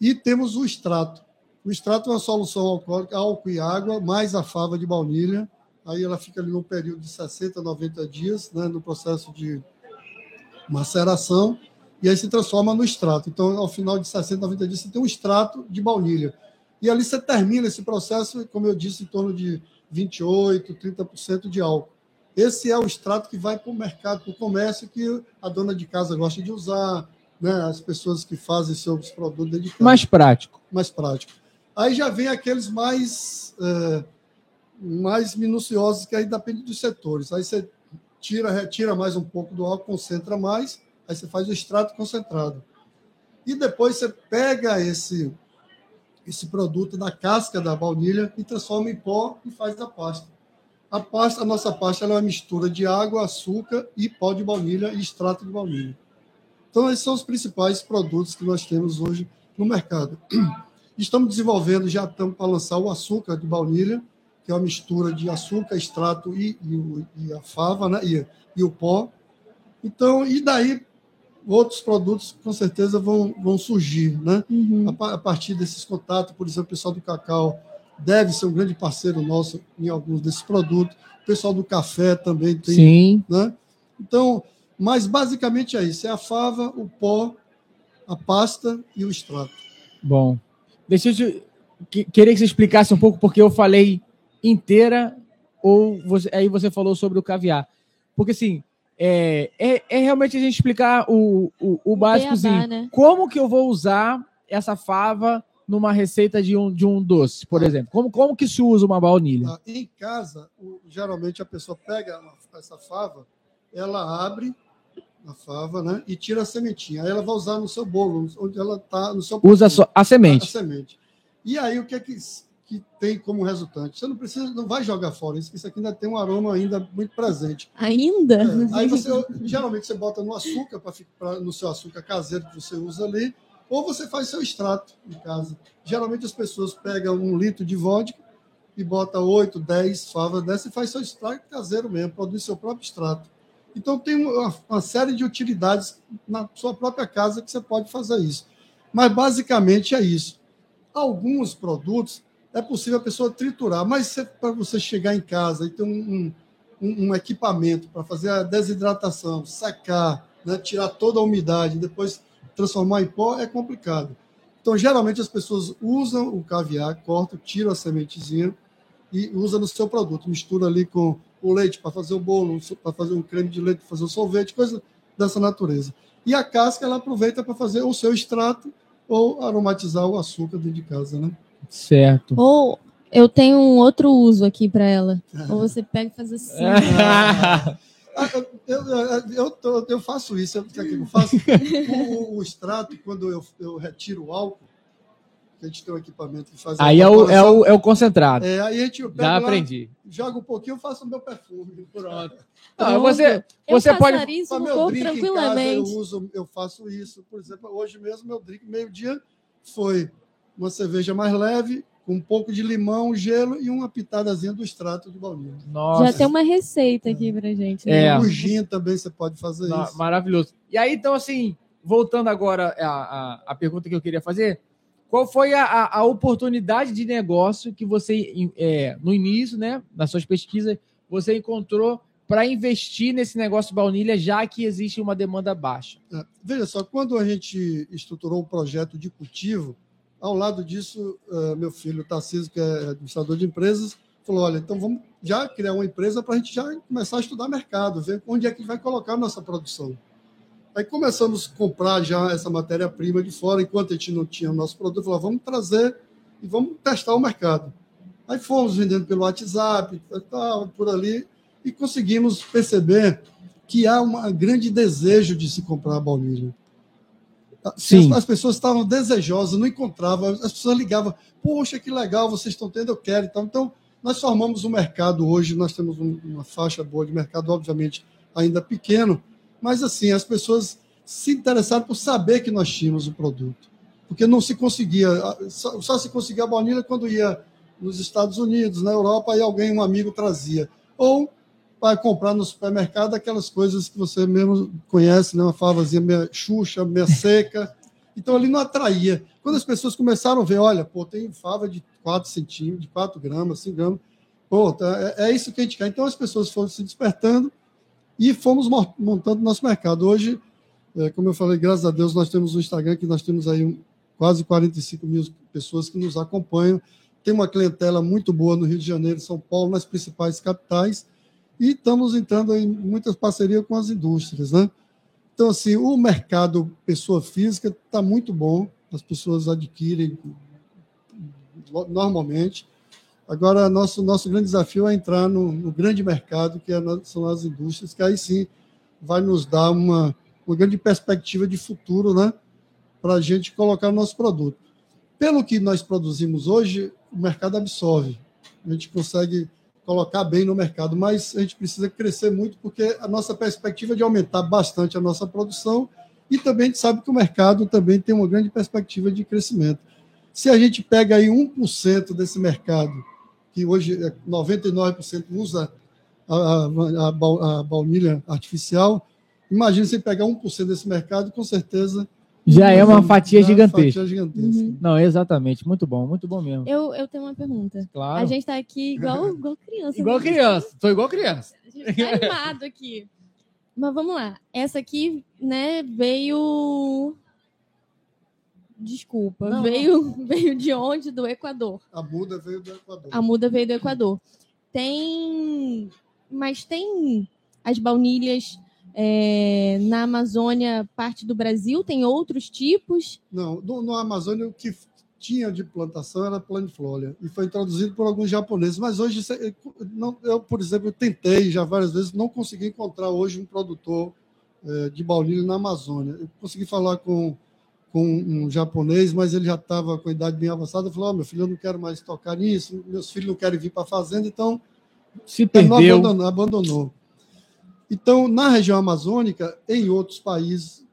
E temos o extrato. O extrato é uma solução alcoólica, álcool e água, mais a fava de baunilha. Aí ela fica ali no período de 60, 90 dias, né, no processo de maceração, e aí se transforma no extrato. Então, ao final de 60, 90 dias, você tem um extrato de baunilha. E ali você termina esse processo, como eu disse, em torno de 28, 30% de álcool. Esse é o extrato que vai para o mercado, para o comércio, que a dona de casa gosta de usar, né, as pessoas que fazem seus produtos dedicados. Mais prático. Mais prático. Aí já vem aqueles mais, é, mais minuciosos, que aí depende dos setores. Aí você tira, retira mais um pouco do álcool, concentra mais, aí você faz o extrato concentrado. E depois você pega esse, esse produto da casca da baunilha e transforma em pó e faz a pasta. A pasta, a nossa pasta é uma mistura de água, açúcar e pó de baunilha e extrato de baunilha. Então, esses são os principais produtos que nós temos hoje no mercado. Estamos desenvolvendo, já estamos para lançar o açúcar de baunilha, que é uma mistura de açúcar, extrato e, e, e a fava, né? E, e, o pó. Então, e daí outros produtos com certeza vão, vão surgir, né? Uhum. A, a, partir desses contatos, por exemplo, o pessoal do cacau deve ser um grande parceiro nosso em alguns desses produtos. O pessoal do café também tem, Sim. né? Então, mas basicamente é isso: é a fava, o pó a pasta e o extrato. Bom, deixa eu te, que, queria que você explicasse um pouco porque eu falei inteira ou você, aí você falou sobre o caviar. Porque assim, é, é, é realmente a gente explicar o, o, o básicozinho. né? Como que eu vou usar essa fava numa receita de um, de um doce, por exemplo? Como, como que se usa uma baunilha? Tá? Em casa, o- geralmente a pessoa pega uma- essa fava, ela abre a fava, né? E tira a sementinha. Aí ela vai usar no seu bolo, onde ela está no seu Usa a a semente. semente. E aí o que é que, que tem como resultante? Você não precisa, não vai jogar fora isso, que isso aqui ainda tem um aroma ainda muito presente. Ainda? É, Aí você geralmente você bota no açúcar pra, fi- pra- no seu açúcar caseiro que você usa ali, ou você faz seu extrato em casa. Geralmente as pessoas pegam um litro de vodka e bota 8, 10 favas dessa e faz seu extrato caseiro mesmo, produz seu próprio extrato. Então tem uma, uma série de utilidades na sua própria casa que você pode fazer isso. Mas basicamente é isso. Alguns produtos é possível a pessoa triturar, mas para você chegar em casa e ter um, um- um, equipamento para fazer a desidratação, secar, né, tirar toda a umidade, depois transformar em pó, é complicado. Então, geralmente, as pessoas usam o caviar, cortam, tiram a sementezinha e usa no seu produto. Mistura ali com o leite para fazer o bolo, para fazer um creme de leite, para fazer o sorvete, coisa dessa natureza. E a casca, ela aproveita para fazer o seu extrato ou aromatizar o açúcar dentro de casa, né? Certo. Ou eu tenho um outro uso aqui para ela. Ou você pega e faz assim. (laughs) Ah, Eu, eu, eu, eu faço isso, que é eu faço? (laughs) O, o- o extrato, quando eu, eu retiro o álcool, a gente tem um equipamento que faz Aí é o, é o, é o concentrado. é, aí a gente eu pego Já lá, aprendi. joga um pouquinho, eu faço o meu perfume. Pronto. Não, Pronto. você, Eu você pode. passaria isso no meu drink em casa, eu tranquilamente. uso, eu faço isso. Por exemplo, hoje mesmo meu drink meio-dia foi uma cerveja mais leve, com um pouco de limão, gelo e uma pitadazinha do extrato de baunilha. Nossa, Já tem uma receita aqui pra gente. né? É. O gin também você pode fazer isso. maravilhoso. E aí, então, assim, voltando agora à, à, à pergunta que eu queria fazer, qual foi a, a, oportunidade de negócio que você, é, no início, né, nas suas pesquisas, você encontrou para investir nesse negócio baunilha, já que existe uma demanda baixa? É, Veja só, quando a gente estruturou o projeto de cultivo, ao lado disso, eh, meu filho Tarcísio, que é administrador de empresas, falou: olha, então vamos já criar uma empresa para a gente já começar a estudar mercado, ver onde é que vai colocar a nossa produção. Aí começamos a comprar já essa matéria-prima de fora, enquanto a gente não tinha o nosso produto, falou: vamos trazer e vamos testar o mercado. Aí fomos vendendo pelo WhatsApp, tal, por ali, e conseguimos perceber que há um grande desejo de se comprar a baunilha. Sim. As, as pessoas estavam desejosas, não encontravam, as pessoas ligavam, poxa, que legal, vocês estão tendo, eu quero. Então, então nós formamos um mercado hoje, nós temos um- uma faixa boa de mercado, obviamente, ainda pequeno, mas assim, as pessoas se interessaram por saber que nós tínhamos o produto. Porque não se conseguia, só, só se conseguia a baunilha quando ia nos Estados Unidos, na Europa, aí alguém, um amigo trazia. Ou vai comprar no supermercado aquelas coisas que você mesmo conhece, né? uma favazinha meio xuxa, meio (laughs) seca. Então ele não atraía. Quando as pessoas começaram a ver, olha, pô, tem fava de 4 centímetros, de 4 gramas, 5 gramas, pô, tá, é, é isso que a gente quer. Então as pessoas foram se despertando e fomos mo- montando nosso mercado. Hoje, é, como eu falei, graças a Deus, nós temos um Instagram que nós temos aí quase 45 mil pessoas que nos acompanham. Tem uma clientela muito boa no Rio de Janeiro, São Paulo, nas principais capitais. E estamos entrando em muitas parcerias com as indústrias, né? Então, assim, o mercado pessoa física está muito bom, as pessoas adquirem normalmente. Agora, nosso, nosso grande desafio é entrar no, no grande mercado, que é são as indústrias, que aí sim vai nos dar uma, uma grande perspectiva de futuro, né? Para a gente colocar nosso produto. Pelo que nós produzimos hoje, o mercado absorve. A gente consegue colocar bem no mercado, mas a gente precisa crescer muito porque a nossa perspectiva é de aumentar bastante a nossa produção e também a gente sabe que o mercado também tem uma grande perspectiva de crescimento. Se a gente pega aí 1% desse mercado, que hoje é 99% usa a, a, a, bau- a baunilha artificial, imagina você pegar 1% desse mercado, com certeza Já é uma fatia é gigantesca. fatia gigantesca. Uhum. Não, exatamente. Muito bom, muito bom mesmo. Eu, eu tenho uma pergunta. Claro. A gente tá aqui igual, igual criança. Igual né? criança. Tô igual criança. A gente tá animado aqui. Mas vamos lá. Essa aqui, né, veio desculpa. Não, veio, (laughs) veio de onde? Do Equador. A muda veio do Equador. A muda veio do Equador. Tem. Mas tem as baunilhas é, na Amazônia, parte do Brasil, tem outros tipos. Não, no, no Amazônia o que tinha de plantação era planiflória e foi introduzido por alguns japoneses. Mas hoje, não, eu, por exemplo, tentei já várias vezes, não consegui encontrar hoje um produtor eh, de baunilha na Amazônia. Eu consegui falar com, com um japonês, mas ele já estava com a idade bem avançada. Falou: oh, meu filho, eu não quero mais tocar nisso, meus filhos não querem vir para a fazenda, então Se perdeu. abandonou, abandonou. Então, na região amazônica, em outros países,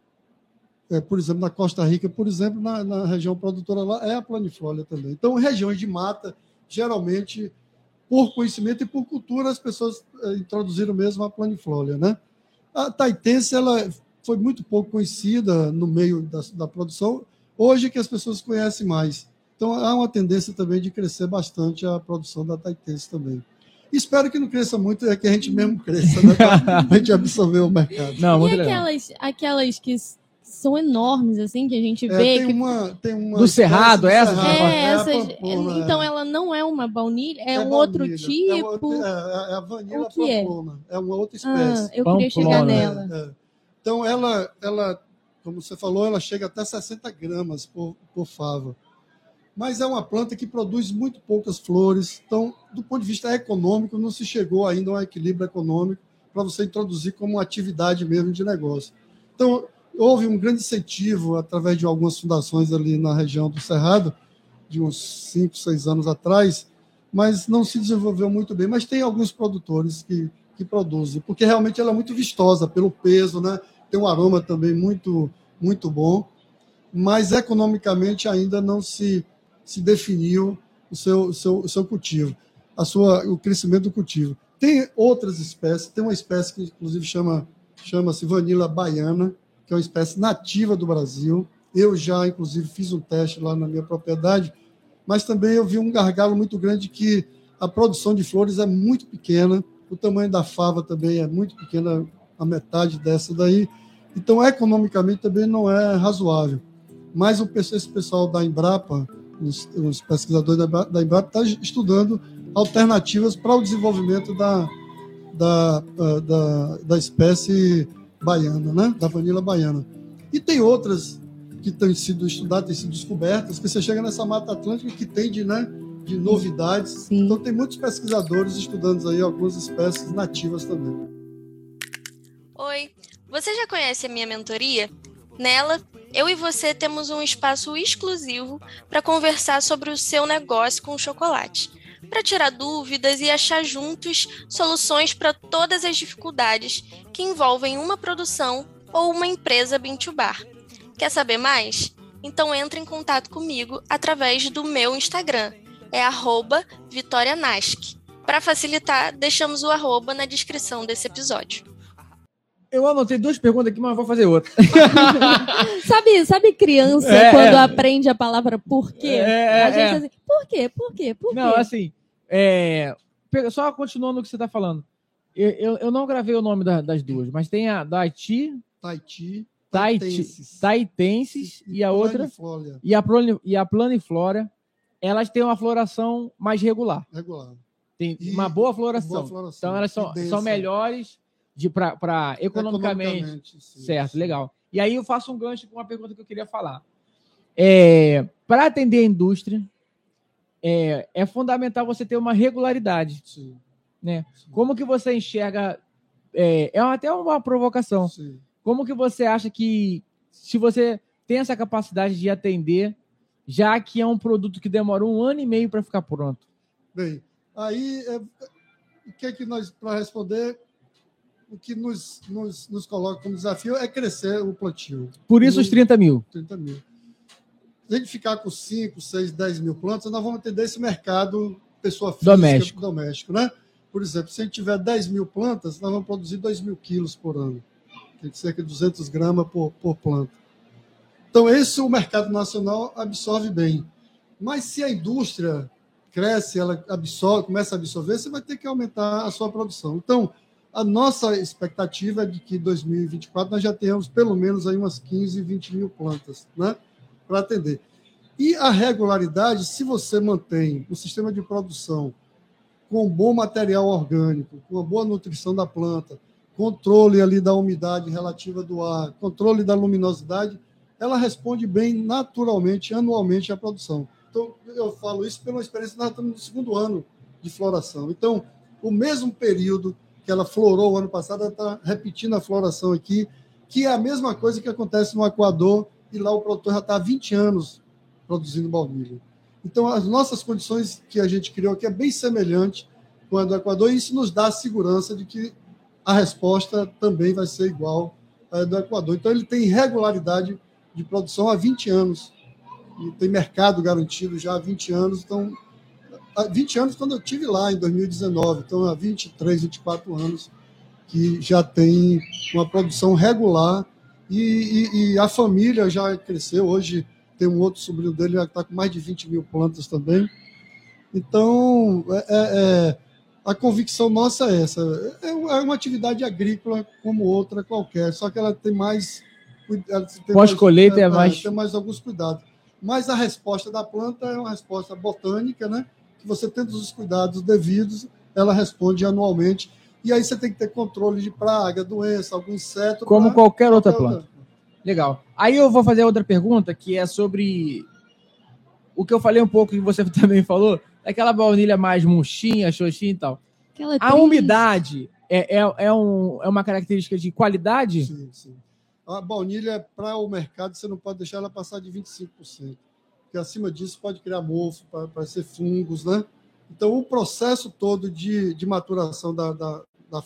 é, por exemplo, na Costa Rica, por exemplo, na, na região produtora lá, é a planiflória também. Então, regiões de mata, geralmente, por conhecimento e por cultura, as pessoas é, introduziram mesmo a planiflória. Né? A taitense ela foi muito pouco conhecida no meio da, da produção, hoje é que as pessoas conhecem mais. Então, há uma tendência também de crescer bastante a produção da taitense também. Espero que não cresça muito, é que a gente mesmo cresça, né? A (laughs) gente absorver o mercado. Não, e aquelas, aquelas que são enormes, assim, que a gente É, vê. tem, que... uma, tem uma. Do Cerrado, essa? do Cerrado, É, a essas- pampona, então é. ela não é uma baunilha, é, É um outro baunilha. tipo. É, uma- é, é a vanila O que é? pampona. É uma outra Ah, espécie. eu queria chegar nela. Então, ela, ela, como você falou, ela chega até 60 gramas por, por fava. Mas é uma planta que produz muito poucas flores. Então, do ponto de vista econômico, não se chegou ainda a um equilíbrio econômico para você introduzir como atividade mesmo de negócio. Então, houve um grande incentivo através de algumas fundações ali na região do Cerrado, de uns 5, 6 anos atrás, mas não se desenvolveu muito bem. Mas tem alguns produtores que, que produzem, porque realmente ela é muito vistosa pelo peso, né? Tem um aroma também muito, muito bom, mas economicamente ainda não se, se definiu o seu, o seu, o seu cultivo, a sua, o crescimento do cultivo. Tem outras espécies, tem uma espécie que inclusive chama chama-se vanila baiana, que é uma espécie nativa do Brasil. Eu já, inclusive, fiz um teste lá na minha propriedade, mas também eu vi um gargalo muito grande que a produção de flores é muito pequena, o tamanho da fava também é muito pequena, a metade dessa daí. Então, economicamente também não é razoável. Mas o, pessoal- esse pessoal da Embrapa, os, os pesquisadores da, Embra- da Embrapa, estão estudando alternativas para o desenvolvimento da, da, ah, da, da espécie baiana, né? da vanila baiana. E tem outras que têm sido estudadas, têm sido descobertas, que você chega nessa Mata Atlântica que tem de, né, de novidades. Sim. Então tem muitos pesquisadores estudando aí algumas espécies nativas também. Oi, você já conhece a minha mentoria? Nela, eu e você temos um espaço exclusivo para conversar sobre o seu negócio com chocolate, para tirar dúvidas e achar juntos soluções para todas as dificuldades que envolvem uma produção ou uma empresa Bintubar. Quer saber mais? Então entre em contato comigo através do meu Instagram, é vitorianask. Para facilitar, deixamos o arroba na descrição desse episódio. Eu anotei duas perguntas aqui, mas vou fazer outra. (laughs) Sabe, sabe criança É, quando é. aprende a palavra por quê? É, a gente é. assim, por quê? Por quê? Por quê? Não, assim, é, só continuando o que você está falando. Eu, eu, eu não gravei o nome da- das duas, mas tem a da Haiti, Taiti, Taiti- taitenses Taitenses e a outra, e a, plani, e a Planiflora, elas têm uma floração mais regular. regular. Tem E uma boa floração. boa floração. Então elas E são, são melhores para economicamente. sim, Certo, sim. legal. E aí eu faço um gancho com uma pergunta que eu queria falar. É, para atender a indústria, é, é fundamental você ter uma regularidade. Sim, Né? Como que você enxerga? É, é até uma provocação. Como que você acha que se você tem essa capacidade de atender, já que é um produto que demora um ano e meio para ficar pronto? Bem, aí é, o que é que nós, para responder, o que nos, nos, nos coloca como desafio é crescer o plantio, Por isso os 30 mil. 30 mil. Se a gente ficar com 5, 6, 10 mil plantas, nós vamos atender esse mercado pessoa física, Doméstico. doméstico né? Por exemplo, se a gente tiver 10 mil plantas, nós vamos produzir 2 mil quilos por ano. Tem cerca de 200 gramas por, por planta. Então, esse o mercado nacional absorve bem. Mas se a indústria cresce, ela absorve, começa a absorver, você vai ter que aumentar a sua produção. Então, a nossa expectativa é de que em 2024 nós já tenhamos pelo menos aí umas 15, 20 mil plantas, né? para atender. E a regularidade, se você mantém o sistema de produção com bom material orgânico, com uma boa nutrição da planta, controle ali da umidade relativa do ar, controle da luminosidade, ela responde bem naturalmente, anualmente à produção. Então, eu falo isso pela experiência, nós estamos no segundo ano de floração. Então, o mesmo período que ela florou o ano passado, ela está repetindo a floração aqui, que é a mesma coisa que acontece no Equador, e lá o produtor já está há 20 anos produzindo baunilha. Então, as nossas condições que a gente criou aqui é bem semelhante com a do Equador, e isso nos dá a segurança de que a resposta também vai ser igual à do Equador. Então, ele tem regularidade de produção há 20 anos, e tem mercado garantido já há 20 anos. Então, há 20 anos quando eu tive lá, em 2019. Então, há 23, 24 anos que já tem uma produção regular e, e, e a família já cresceu. Hoje tem um outro sobrinho dele que está com mais de 20 mil plantas também. Então, é, é, é, a convicção nossa é essa. É, é uma atividade agrícola como outra qualquer, só que ela tem mais. Pós-colheita é, é mais. Tem mais alguns cuidados. Mas a resposta da planta é uma resposta botânica, né? Que você tendo os cuidados devidos, ela responde anualmente. E aí você tem que ter controle de praga, doença, algum inseto. Como qualquer outra planta. Legal. Aí eu vou fazer outra pergunta que é sobre o que eu falei um pouco que você (laughs) também falou, aquela baunilha mais murchinha, xoxinha e tal. Aquela a umidade é, é, é, um, é uma característica de qualidade? Sim, sim. A baunilha, para o mercado, você não pode deixar ela passar de 25%. Porque acima disso pode criar mofo, para ser fungos, né? Então, o processo todo de, de maturação da, da, da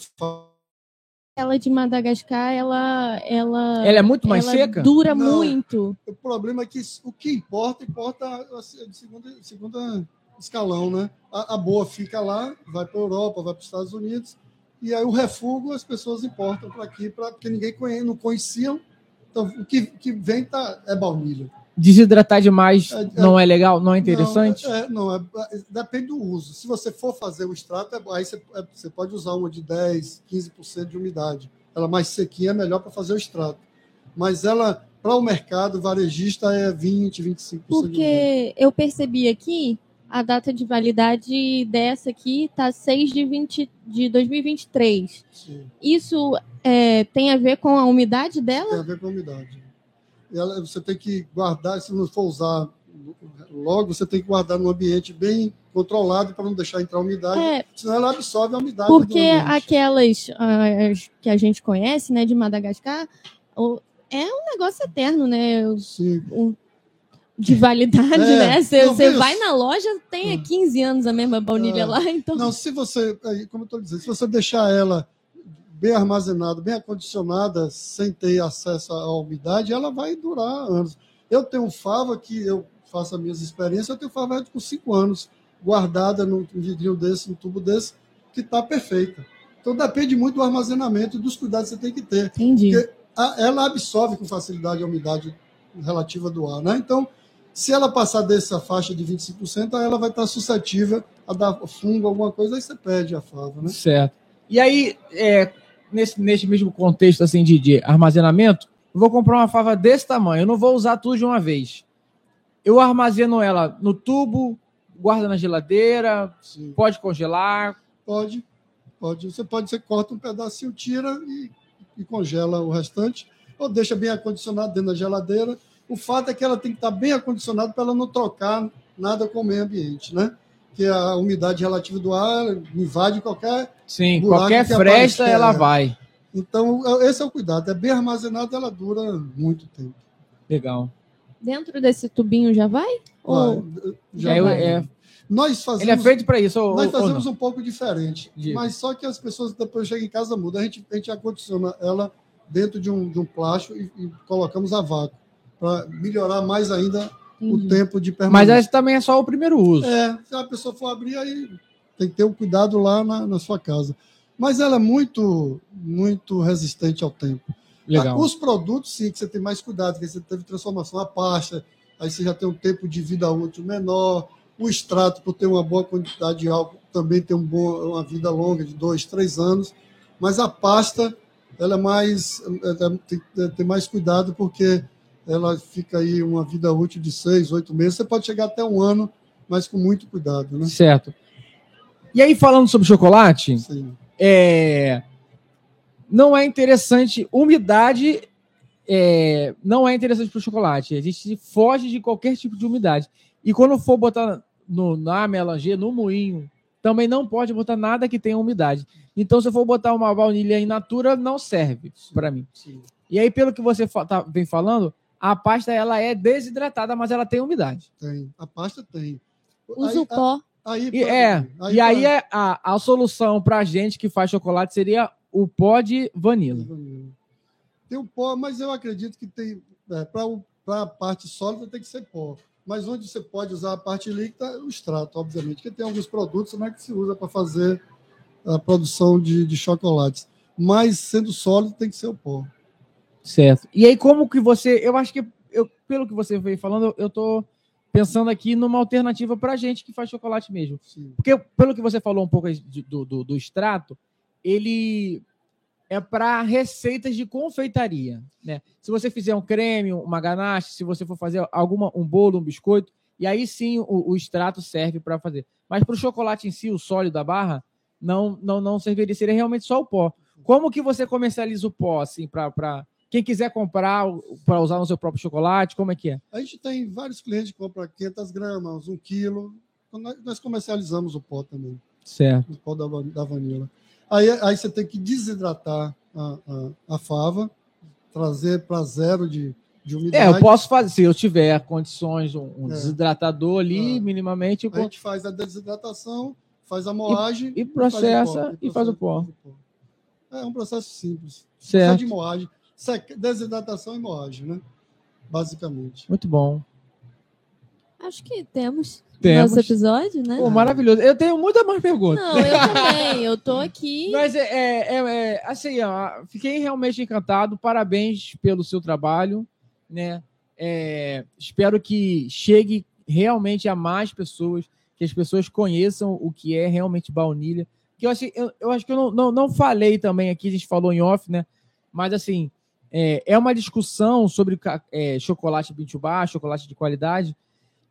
ela de Madagascar, ela, ela, ela é muito mais seca? Dura Não, muito. O problema é que o que importa, importa de segunda, segunda escalão, né? A, a boa fica lá, vai para a Europa, vai para os Estados Unidos, e aí o refúgio as pessoas importam para aqui, pra, porque ninguém conhece, não conheciam. Então, o que, que vem tá, é baunilha. Desidratar demais é, é, não é legal, não é interessante? Não, é, não é, é, depende do uso. Se você for fazer o extrato, é, aí você, você pode usar uma de 10, 15% de umidade. Ela mais sequinha é melhor para fazer o extrato. Mas ela, para o mercado varejista, é 20, 25%. Porque eu percebi aqui, a data de validade dessa aqui está 6 de, 20, de 2023. Sim. Isso é, tem a ver com a umidade dela? Tem a ver com a umidade ela, você tem que guardar, se não for usar logo, você tem que guardar num ambiente bem controlado para não deixar entrar umidade, é, senão ela absorve a umidade. Porque aquelas uh, que a gente conhece, né, de Madagascar, é um negócio eterno, né? Sim. Um, de validade, é, né? Você, você vai na loja, tem há 15 anos a mesma baunilha é, lá, então. Não, se você, como eu estou dizendo, se você deixar ela bem armazenada, bem acondicionada, sem ter acesso à umidade, ela vai durar anos. Eu tenho fava que eu faço as minhas experiências, eu tenho fava com cinco anos, guardada num vidrinho desse, num tubo desse, que está perfeita. Então depende muito do armazenamento e dos cuidados que você tem que ter. Entendi. Porque ela absorve com facilidade a umidade relativa do ar. Né? Então, se ela passar dessa faixa de 25%, aí ela vai estar suscetível a dar fungo, alguma coisa, aí você perde a fava. Né? Certo. E aí, é, nesse, nesse mesmo contexto assim de, de armazenamento, eu vou comprar uma fava desse tamanho, eu não vou usar tudo de uma vez. Eu armazeno ela no tubo, guarda na geladeira, Sim. pode congelar. Pode, pode. Você pode, você corta um pedacinho, tira e, e congela o restante, ou deixa bem acondicionado dentro da geladeira. O fato é que ela tem que estar bem acondicionada para ela não trocar nada com o meio ambiente, né? que a umidade relativa do ar invade qualquer. Sim, qualquer fresta ela vai. Então, é, esse é o cuidado. É bem armazenado, ela dura muito tempo. Legal. Dentro desse tubinho já vai? Ou... Já é, vai. É... Nós fazemos, Ele é feito para isso. Ou, nós fazemos um pouco diferente. Diga. Mas só que as pessoas depois chegam em casa muda. A gente, a gente acondiciona ela dentro de um, de um plástico e, e colocamos a vácuo para melhorar mais ainda o tempo de permanência. Mas esse também é só o primeiro uso. É, se a pessoa for abrir, aí tem que ter um cuidado lá na, na sua casa. Mas ela é muito, muito resistente ao tempo. Legal. Os produtos, sim, que você tem mais cuidado, que você teve transformação, a pasta, aí você já tem um tempo de vida útil menor. O extrato, por ter uma boa quantidade de álcool, também tem um bom, uma vida longa de dois, três anos. Mas a pasta, ela é mais, ela tem, tem mais cuidado, porque ela fica aí uma vida útil de seis, oito meses. Você pode chegar até um ano, mas com muito cuidado, né? Certo. E aí, falando sobre chocolate, Sim. é, não é interessante. Umidade é, não é interessante para o chocolate. A gente foge de qualquer tipo de umidade. E quando for botar no, na melanger, no moinho, também não pode botar nada que tenha umidade. Então, se eu for botar uma baunilha in natura, não serve para mim. Sim. E aí, pelo que você fa- tá- vem falando, a pasta ela é desidratada, mas ela tem umidade. Tem. A pasta tem. Usa o pó. Aí, E, pra- é, e aí pra- é a, a solução para gente que faz chocolate seria o pó de vanila. Tem o pó, mas eu acredito que tem. para a parte sólida tem que ser pó. Mas onde você pode usar a parte líquida, é o extrato, obviamente. Porque tem alguns produtos né, que se usa para fazer a produção de, de chocolates. Mas sendo sólido, tem que ser o pó. Certo. E aí, como que você. Eu acho que, eu, pelo que você veio falando, eu, eu tô pensando aqui numa alternativa para gente que faz chocolate mesmo. Sim. Porque, pelo que você falou um pouco do, do, do extrato, ele é para receitas de confeitaria. Né? Se você fizer um creme, uma ganache, se você for fazer alguma, um bolo, um biscoito, e aí sim o, o extrato serve para fazer. Mas para o chocolate em si, o sólido da barra, não, não, não serviria, seria realmente só o pó. Como que você comercializa o pó, assim, para quem quiser comprar para usar no seu próprio chocolate? Como é que é? A gente tem vários clientes que compram 500 gramas, um quilo. Nós, comercializamos o pó também, Certo. o pó da, da vanila. Aí, aí você tem que desidratar a, a, a fava, trazer para zero de, de umidade. É, eu posso fazer, se eu tiver condições, um, um É. desidratador ali, Ah. minimamente, eu A gente faz a desidratação, faz a moagem e processa faz o pó, e faz o pó. faz o pó. É um processo simples. Certo. de moagem. Desidratação e moagem, né? Basicamente. Muito bom. Acho que temos, Temos. nosso episódio, né? Pô, maravilhoso. Eu tenho muita mais perguntas. Não, eu também. Eu tô aqui. (laughs) Mas é, é- é- é, assim, ó, fiquei realmente encantado. Parabéns pelo seu trabalho, né? É, espero que chegue realmente a mais pessoas, que as pessoas conheçam o que é realmente baunilha. Que eu, achei, eu, eu acho que eu não, não, não falei também aqui, a gente falou em off, né? Mas assim, é, é uma discussão sobre é, chocolate Bintubá, chocolate de qualidade,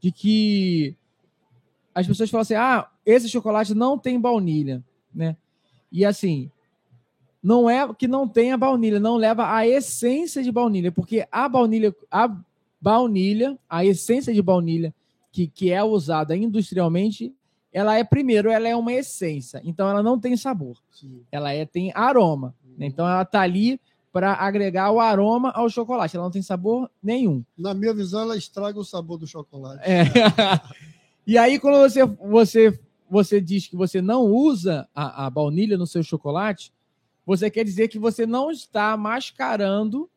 de que as pessoas falam assim: ah, esse chocolate não tem baunilha, né? E assim, não é que não tenha baunilha, não leva a essência de baunilha, porque a baunilha, a baunilha, a essência de baunilha que, que é usada industrialmente, ela é primeiro, ela é uma essência, então ela não tem sabor, ela é tem aroma, né? então ela tá ali para agregar o aroma ao chocolate, ela não tem sabor nenhum. Na minha visão, ela estraga o sabor do chocolate. É. (laughs) e aí, quando você, você, você diz que você não usa a, a baunilha no seu chocolate, você quer dizer que você não está mascarando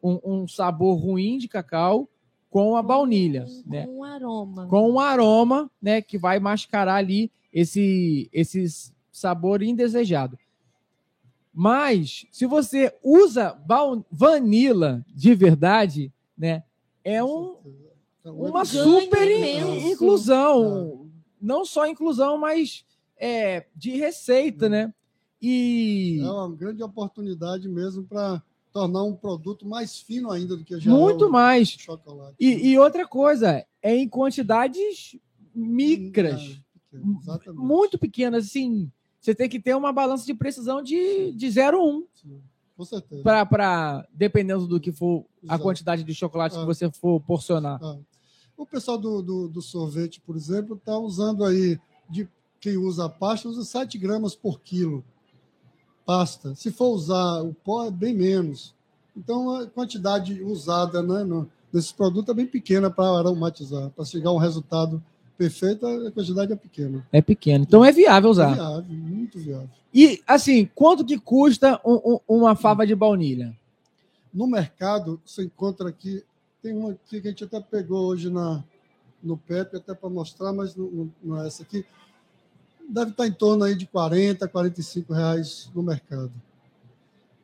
um, um sabor ruim de cacau com a baunilha, com, né? Com um aroma. Com um aroma, né, que vai mascarar ali esse, esse sabor indesejado. Mas, se você usa vanila de verdade, né, é um, Então, uma é- super in- inclusão. Não só inclusão, mas é, de receita, né? E É uma grande oportunidade mesmo para tornar um produto mais fino ainda do que já muito é o mais. chocolate. E, e outra coisa, é em quantidades micras, É, pequeno, muito pequenas, assim. Você tem que ter uma balança de precisão de, de 0,1 Sim, Com certeza. para, dependendo do que for a Exato. quantidade de chocolate que Ah. você for porcionar. Ah. O pessoal do, do, do sorvete, por exemplo, está usando aí, de quem usa a pasta, usa 7 gramas por quilo pasta. Se for usar o pó, é bem menos. Então, a quantidade usada né, no, nesse produto é bem pequena para aromatizar. Para chegar a um resultado perfeito, a quantidade é pequena. É pequeno. Então é viável É usar. viável, muito viável. E, assim, quanto que custa um- um- uma fava de baunilha? No mercado, você encontra aqui, tem uma aqui que a gente até pegou hoje na, no PEP, até para mostrar, mas não, não- é essa aqui. Deve estar em torno aí de 40, 45 reais no mercado.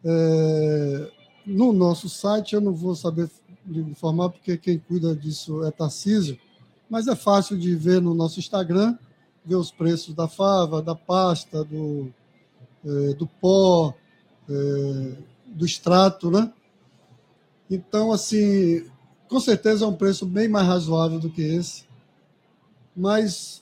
É, no nosso site, eu não vou saber informar, porque quem cuida disso é Tarcísio, mas é fácil de ver no nosso Instagram, ver os preços da fava, da pasta, do, eh, do pó, eh, do extrato, né? Então, assim, Com certeza é um preço bem mais razoável do que esse, mas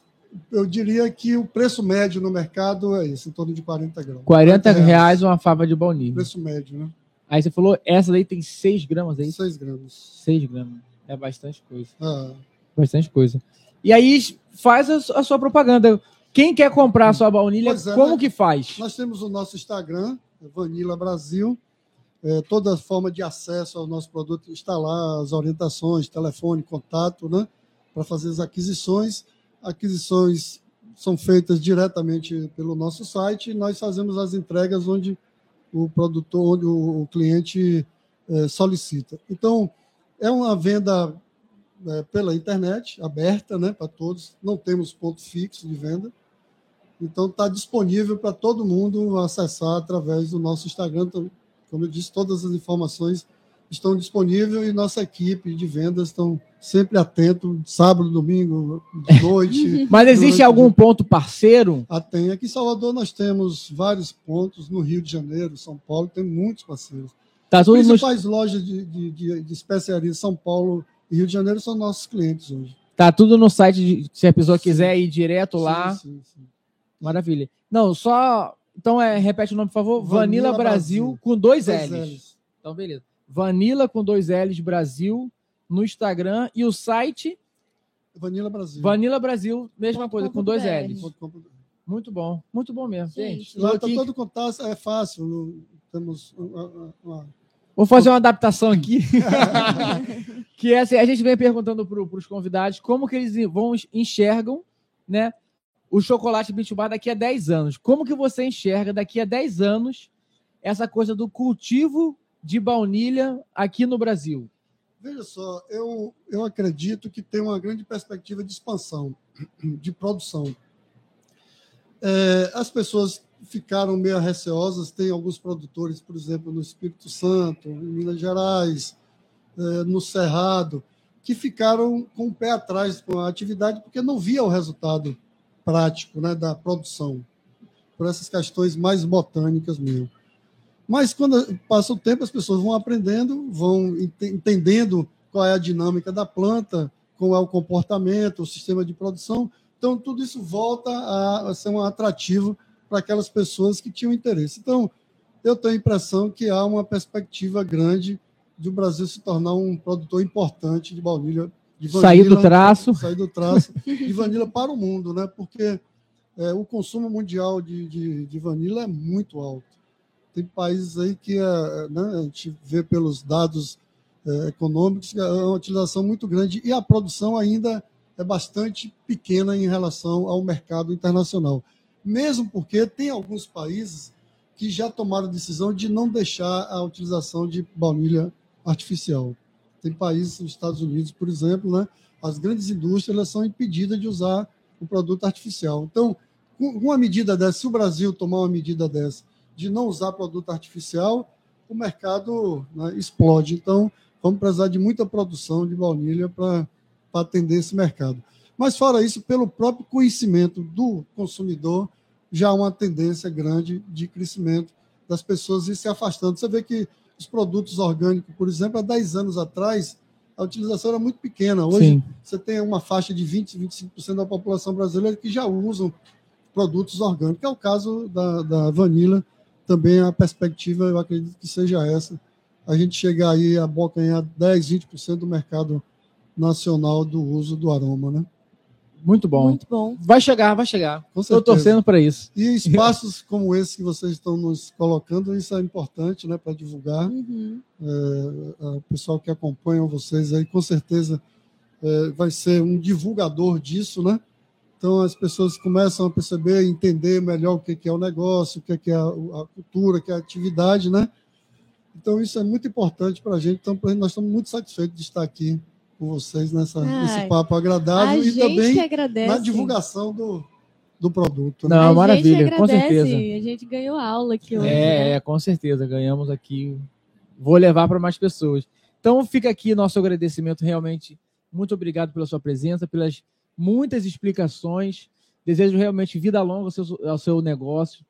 eu diria que o preço médio no mercado é esse, em torno de 40 gramas. 40 reais uma fava de baunilha. Preço médio, né? Aí você falou, essa daí tem 6 gramas aí? 6 gramas. 6 gramas. É bastante coisa. Ah, Bastante coisa. E aí faz a, a sua propaganda. Quem quer comprar a sua baunilha, é, como né? que faz? Nós temos o nosso Instagram, Vanilla Brasil. É, toda forma de acesso ao nosso produto está lá, as orientações, telefone, contato, né? Para fazer as aquisições. Aquisições são feitas diretamente pelo nosso site e nós fazemos as entregas onde o produtor, onde o, cliente eh, solicita. Então, é uma venda eh, pela internet, aberta né, para todos, não temos ponto fixo de venda. Então, está disponível para todo mundo acessar através do nosso Instagram. Então, como eu disse, todas as informações estão disponíveis e nossa equipe de vendas estão sempre atento, sábado, domingo, de (laughs) noite. Mas existe algum dia. ponto parceiro? Ah, tem. Aqui em Salvador nós temos vários pontos, no Rio de Janeiro, São Paulo, tem muitos parceiros. Tá As tudo no, principais lojas de, de, de, de especiaria São Paulo Rio de Janeiro são nossos clientes hoje. tá tudo no site, de- se a pessoa quiser ir direto lá. Sim, sim, sim. Maravilha. Não, só. Então, é, repete o nome, por favor. Vanilla, Vanilla Brasil, Brasil. com dois Dois L's. L's. Então, beleza. Vanilla com dois L's Brasil no Instagram e o site Vanilla Brasil. Vanilla Brasil, mesma coisa, com dois. L's. Muito bom, muito bom mesmo, gente. Gente, Lá está todo contato, é fácil. Temos uma- uma- Vou fazer uma adaptação aqui. (laughs) que é assim, a gente vem perguntando para os convidados como que eles vão enxergam, né, o chocolate Beach Bar daqui a 10 anos. Como que você enxerga daqui a 10 anos essa coisa do cultivo de baunilha aqui no Brasil? Veja só, eu, eu acredito que tem uma grande perspectiva de expansão, (clears throat) de produção. É, as pessoas ficaram meio receosas, tem alguns produtores, por exemplo, no Espírito Santo, em Minas Gerais, é, no Cerrado, que ficaram com o pé atrás com a atividade porque não via o resultado prático né, da produção, por essas questões mais botânicas mesmo. Mas quando passa o tempo, as pessoas vão aprendendo, vão ente- entendendo qual é a dinâmica da planta, qual é o comportamento, o sistema de produção. Então, tudo isso volta a ser um atrativo para aquelas pessoas que tinham interesse. Então, eu tenho a impressão que há uma perspectiva grande de o Brasil se tornar um produtor importante de baunilha. De Sair do traço. (laughs) Sair do traço de (laughs) vanilha para o mundo, né? porque é, o consumo mundial de, de, de vanilha é muito alto. Tem países aí que é, né, a gente vê pelos dados é, econômicos que é uma utilização muito grande e a produção ainda é bastante pequena em relação ao mercado internacional. Mesmo porque tem alguns países que já tomaram a decisão de não deixar a utilização de baunilha artificial. Tem países, os Estados Unidos, por exemplo, né, as grandes indústrias elas são impedidas de usar o produto artificial. Então, uma medida dessa, se o Brasil tomar uma medida dessa, de não usar produto artificial, o mercado né, explode. Então, vamos precisar de muita produção de baunilha para atender esse mercado. Mas, fora isso, pelo próprio conhecimento do consumidor, já há uma tendência grande de crescimento das pessoas ir se afastando. Você vê que os produtos orgânicos, por exemplo, há 10 anos atrás, a utilização era muito pequena. Hoje, Sim. você tem uma faixa de 20, 25% da população brasileira que já usam produtos orgânicos. É o caso da, da vanila, também a perspectiva, eu acredito que seja essa, a gente chegar aí a bocanhar 10, 20% do mercado nacional do uso do aroma, né? Muito bom. Muito bom. Vai chegar, vai chegar. Estou torcendo para isso. E espaços (laughs) como esse que vocês estão nos colocando, isso é importante, né, para divulgar. Uhum. É, o pessoal que acompanha vocês aí, com certeza, é, vai ser um divulgador disso, né? Então as pessoas começam a perceber, entender melhor o que é o negócio, o que é a, cultura, o que é a atividade, né? Então isso é muito importante para a gente. Então nós estamos muito satisfeitos de estar aqui com vocês nessa, Ai, nesse papo agradável e também agradece. na divulgação do, do produto. né? Não, a maravilha, gente com certeza. A gente ganhou aula aqui hoje. É, né? é, com certeza, ganhamos aqui. Vou levar para mais pessoas. Então fica aqui nosso agradecimento realmente. Muito obrigado pela sua presença, pelas muitas explicações. Desejo realmente vida longa ao seu, ao seu negócio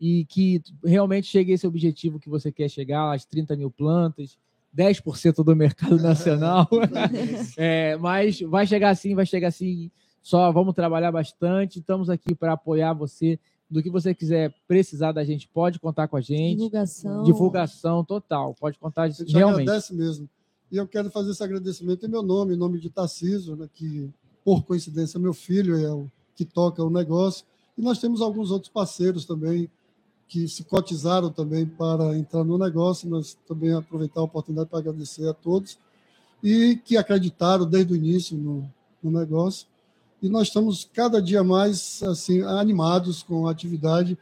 e que realmente chegue a esse objetivo que você quer chegar, às 30 mil plantas, 10% do mercado (laughs) nacional. (laughs) É, mas vai chegar sim, vai chegar sim. Só vamos trabalhar bastante. Estamos aqui para apoiar você. Do que você quiser precisar da gente, pode contar com a gente. Divulgação. Divulgação total. Pode contar A gente realmente. agradece mesmo. E eu quero fazer esse agradecimento em meu nome, em nome de Tarciso, né, que, por coincidência, meu filho é o que toca o negócio. E nós temos alguns outros parceiros também que se cotizaram também para entrar no negócio. Nós também aproveitar a oportunidade para agradecer a todos e que acreditaram desde o início no, no negócio. E nós estamos cada dia mais assim animados com a atividade,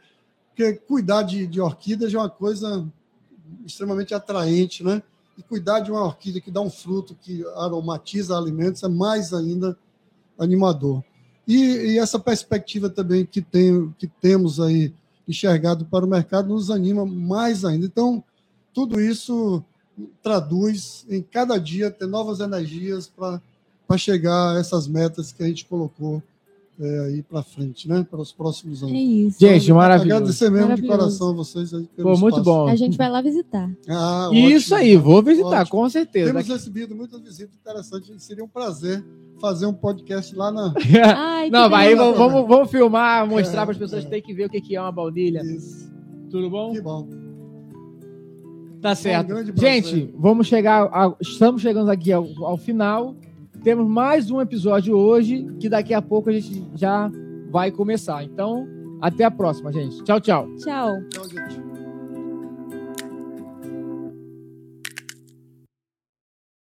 porque cuidar de, de orquídeas é uma coisa extremamente atraente, né? E cuidar de uma orquídea que dá um fruto que aromatiza alimentos é mais ainda animador. E, e essa perspectiva também que, tem, que temos aí enxergado para o mercado nos anima mais ainda. Então, tudo isso traduz em cada dia ter novas energias para chegar a essas metas que a gente colocou é, aí para frente, né? Para os próximos É anos. isso. Gente, maravilhoso. Agradecer mesmo de Maravilhoso. coração a vocês aí pelo Pô, muito espaço. bom. A gente vai lá visitar. Ah, Isso aí, vou visitar, Ótimo. com certeza. Temos recebido muitas visitas interessantes. Seria um prazer fazer um podcast lá na. (laughs) Ai, que Não, vai vamos, vamos, vamos filmar, mostrar É, para as pessoas é. que têm que ver o que que é uma baunilha. Isso. Tudo bom? Que bom. Tá certo. grande prazer. Gente, vamos chegar. a- estamos chegando aqui ao, ao final. Temos mais um episódio hoje, que daqui a pouco a gente já vai começar. Então, até a próxima, gente. Tchau, tchau. Tchau. Tchau, gente.